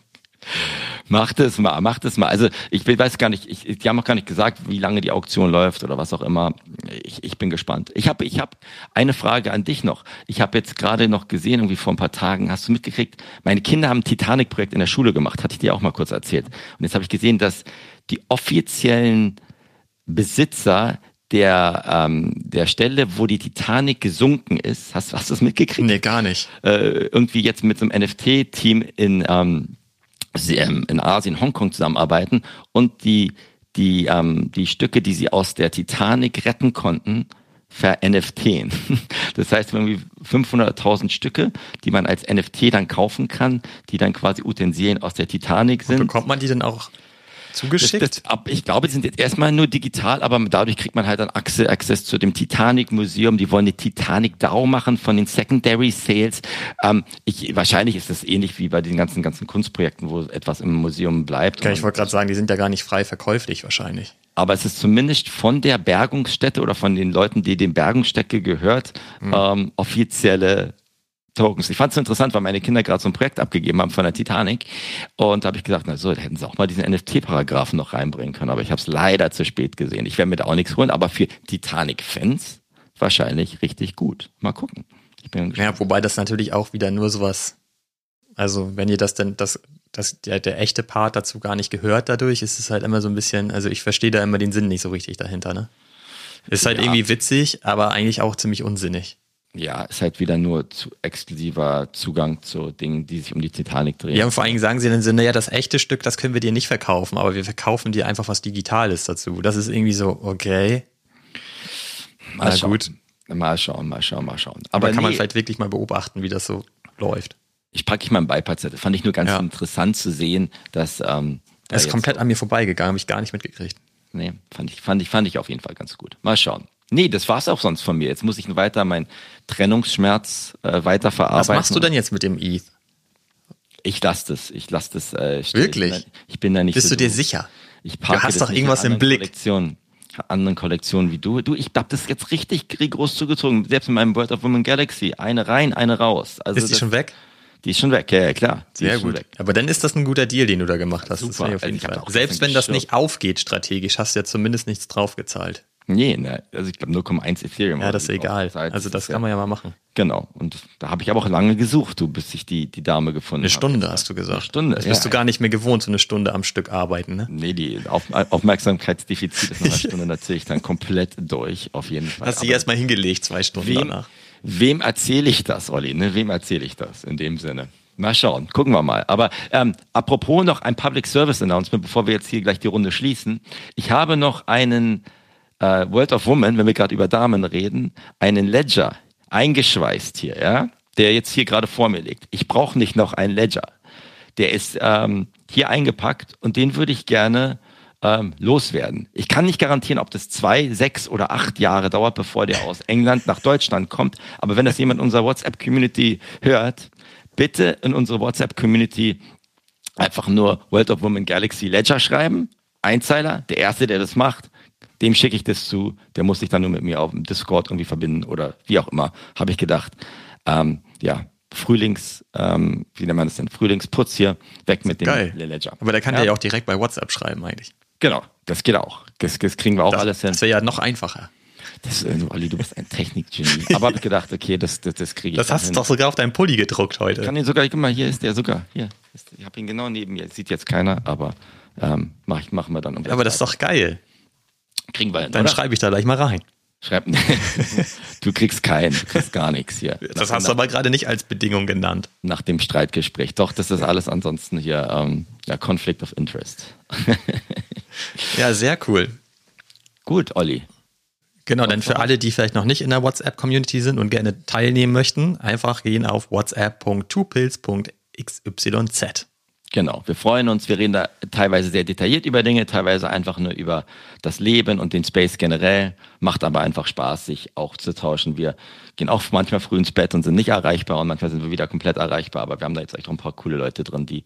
Macht es mal, macht es mal. Also ich weiß gar nicht, ich, die haben auch gar nicht gesagt, wie lange die Auktion läuft oder was auch immer. Ich, ich bin gespannt. Ich habe ich hab eine Frage an dich noch. Ich habe jetzt gerade noch gesehen, irgendwie vor ein paar Tagen, hast du mitgekriegt, meine Kinder haben ein Titanic-Projekt in der Schule gemacht, hatte ich dir auch mal kurz erzählt. Und jetzt habe ich gesehen, dass die offiziellen Besitzer der, ähm, der Stelle, wo die Titanic gesunken ist, hast, hast du das mitgekriegt? Nee, gar nicht. Äh, irgendwie jetzt mit so einem NFT-Team in, ähm, ähm, in Asien, Hongkong zusammenarbeiten und die, die, ähm, die Stücke, die sie aus der Titanic retten konnten, ver-NFTen. Das heißt, irgendwie 500.000 Stücke, die man als NFT dann kaufen kann, die dann quasi Utensilien aus der Titanic sind. Und bekommt man die denn auch zugeschickt? Das, das, ich glaube, die sind jetzt erstmal nur digital, aber dadurch kriegt man halt dann Access zu dem Titanic Museum. Die wollen eine Titanic DAO machen von den Secondary Sales. Ähm, ich, wahrscheinlich ist das ähnlich wie bei den ganzen ganzen Kunstprojekten, wo etwas im Museum bleibt. Ja, ich wollte gerade sagen, die sind ja gar nicht frei verkäuflich wahrscheinlich. Aber es ist zumindest von der Bergungsstätte oder von den Leuten, die dem Bergungsstätte gehört, mhm. ähm, offizielle Tokens. Ich fand es interessant, weil meine Kinder gerade so ein Projekt abgegeben haben von der Titanic. Und da habe ich gesagt, na so, da hätten sie auch mal diesen NFT-Paragraphen noch reinbringen können. Aber ich habe es leider zu spät gesehen. Ich werde mir da auch nichts holen, aber für Titanic-Fans wahrscheinlich richtig gut. Mal gucken. Ich bin ja, wobei das natürlich auch wieder nur sowas, also wenn ihr das denn, das, das, der, der echte Part dazu gar nicht gehört dadurch, ist es halt immer so ein bisschen, also ich verstehe da immer den Sinn nicht so richtig dahinter, ne? Ist halt ja. irgendwie witzig, aber eigentlich auch ziemlich unsinnig ja, ist halt wieder nur zu exklusiver Zugang zu Dingen, die sich um die Titanic drehen. Ja, und vor allen Dingen sagen sie dann so, naja, das echte Stück, das können wir dir nicht verkaufen, aber wir verkaufen dir einfach was Digitales dazu. Das ist irgendwie so, okay. Mal Na schauen. gut. Mal schauen, mal schauen, mal schauen. Aber, aber kann nee, man vielleicht wirklich mal beobachten, wie das so läuft. Ich packe ich mal einen Beipackzettel. Fand ich nur ganz ja. interessant zu sehen, dass ähm, da ist komplett so an mir vorbeigegangen, habe ich gar nicht mitgekriegt. Nee, fand ich, fand ich, fand ich auf jeden Fall ganz gut. Mal schauen. Nee, das war's auch sonst von mir. Jetzt muss ich weiter meinen Trennungsschmerz äh, weiterverarbeiten. Was machst du denn jetzt mit dem ETH? Ich lasse das. Ich lasse das. Äh, Wirklich? Ich bin, da, ich bin da nicht. Bist so du dir sicher? Ich parke du hast doch irgendwas im Blick. Kollektionen, anderen Kollektionen wie du. Du, ich hab das jetzt richtig groß zugezogen. Selbst in meinem World of Women Galaxy. Eine rein, eine raus. Also ist die das, schon weg? Die ist schon weg, ja, ja klar. Sehr gut. Weg. Aber dann ist das ein guter Deal, den du da gemacht hast. Super. auf jeden also. Selbst wenn das nicht aufgeht strategisch, hast du ja zumindest nichts draufgezahlt. Nee, ne, also ich glaube 0,1 Ethereum. Ja, das ist egal. Also das kann man ja mal machen. Genau. Und da habe ich aber auch lange gesucht, du, bis ich die, die Dame gefunden habe. Eine Stunde hab. hast du gesagt. Eine Stunde. Das bist ja. du gar nicht mehr gewohnt, so eine Stunde am Stück arbeiten, ne? Nee, die Auf Aufmerksamkeitsdefizit ist nach einer Stunde, da zähle ich dann komplett durch, auf jeden Fall. Hast du erstmal hingelegt, zwei Stunden wem, danach. Wem erzähle ich das, Olli? Ne? Wem erzähle ich das in dem Sinne? Mal schauen, gucken wir mal. Aber ähm, apropos noch ein Public Service Announcement, bevor wir jetzt hier gleich die Runde schließen. Ich habe noch einen äh, World of Woman, wenn wir gerade über Damen reden, einen Ledger eingeschweißt hier, ja, der jetzt hier gerade vor mir liegt. Ich brauche nicht noch einen Ledger. Der ist ähm, hier eingepackt und den würde ich gerne ähm, loswerden. Ich kann nicht garantieren, ob das zwei, sechs oder acht Jahre dauert, bevor der aus England nach Deutschland kommt. Aber wenn das jemand in unserer WhatsApp-Community hört, bitte in unsere WhatsApp-Community einfach nur World of Women Galaxy Ledger schreiben. Einzeiler, der Erste, der das macht, dem schicke ich das zu, der muss sich dann nur mit mir auf dem Discord irgendwie verbinden oder wie auch immer, habe ich gedacht. Ähm, ja, Frühlings, ähm, wie nennt man das denn? Frühlingsputz hier, weg mit dem Geil. Ledger. Aber der kann ja. ja auch direkt bei WhatsApp schreiben eigentlich. Genau, das geht auch. Das, das kriegen wir auch das, alles hin. Das wäre ja noch einfacher. Das, äh, Olli, du bist ein Technikgenie. Aber habe ich gedacht, okay, das, das, das kriege ich. Das hast du doch sogar auf deinem Pulli gedruckt heute. Ich kann ihn sogar, guck mal, hier ist der sogar. Hier, ich habe ihn genau neben mir. Sieht jetzt keiner, aber ähm, mach, machen wir dann. Um aber das ist doch geil. Kriegen wir hin, Dann schreibe ich da gleich mal rein. Schreib, du kriegst keinen, du kriegst gar nichts hier. Das nach, hast du aber gerade nicht als Bedingung genannt. Nach dem Streitgespräch. Doch, das ist alles ansonsten hier ähm, ja, Conflict of Interest. ja, sehr cool. Gut, Olli. Genau, denn für alle, die vielleicht noch nicht in der WhatsApp-Community sind und gerne teilnehmen möchten, einfach gehen auf whatsapp.twopills.xyz. Genau, wir freuen uns, wir reden da teilweise sehr detailliert über Dinge, teilweise einfach nur über das Leben und den Space generell. Macht aber einfach Spaß, sich auch zu tauschen. Wir gehen auch manchmal früh ins Bett und sind nicht erreichbar und manchmal sind wir wieder komplett erreichbar. Aber wir haben da jetzt echt auch ein paar coole Leute drin, die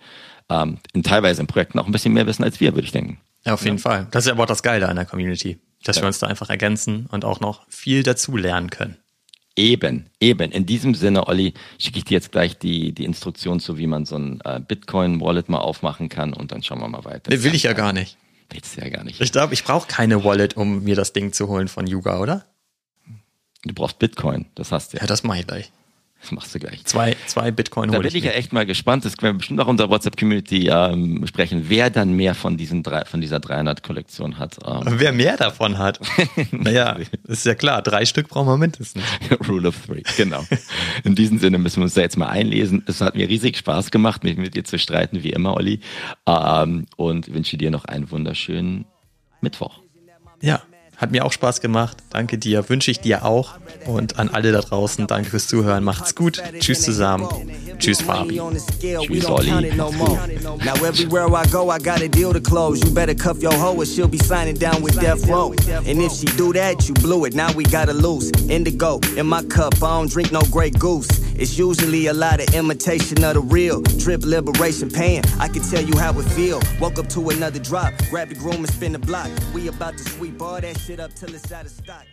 ähm, in teilweise in Projekten auch ein bisschen mehr wissen als wir, würde ich denken. Ja, auf jeden ja. Fall. Das ist ja aber auch das Geile an der Community, dass ja. wir uns da einfach ergänzen und auch noch viel dazu lernen können. Eben, eben. In diesem Sinne, Olli, schicke ich dir jetzt gleich die, die Instruktion zu, wie man so ein äh, Bitcoin-Wallet mal aufmachen kann und dann schauen wir mal weiter. Nee, will ich ja gar nicht. Willst du ja gar nicht. Ich glaube, ich brauche keine Wallet, um mir das Ding zu holen von Yuga, oder? Du brauchst Bitcoin, das hast du ja. Ja, das mache ich gleich. Das machst du gleich. Zwei, zwei Bitcoin Da bin ich, ja echt mal gespannt. Das können wir bestimmt auch in der WhatsApp-Community ähm, besprechen, wer dann mehr von diesen drei, von dieser 300-Kollektion hat. Ähm. Wer mehr davon hat? naja, ist ja klar. Drei Stück brauchen wir mindestens. Rule of Three, genau. In diesem Sinne müssen wir uns da jetzt mal einlesen. Es hat mir riesig Spaß gemacht, mich mit dir zu streiten, wie immer, Olli. Ähm, und wünsche dir noch einen wunderschönen Mittwoch. Ja. Hat mir auch Spaß gemacht. Danke dir, wünsche ich dir auch. Und an alle da draußen, danke fürs Zuhören. Macht's gut. Tschüss zusammen. Tschüss, Fabi. Tschüss, Olli. Now everywhere I go, I got a deal to close. You better cuff your hoe or she'll be signing down with Death Row. And if she do that, you blew it. Now we gotta lose. Indigo in my cup, I don't drink no Grey Goose. It's usually a lot of imitation of the real. Drip liberation pain. I can tell you how it feel. Woke up to another drop. Grab the groom and spin the block. We about to sweep all that shit up till it's out of stock.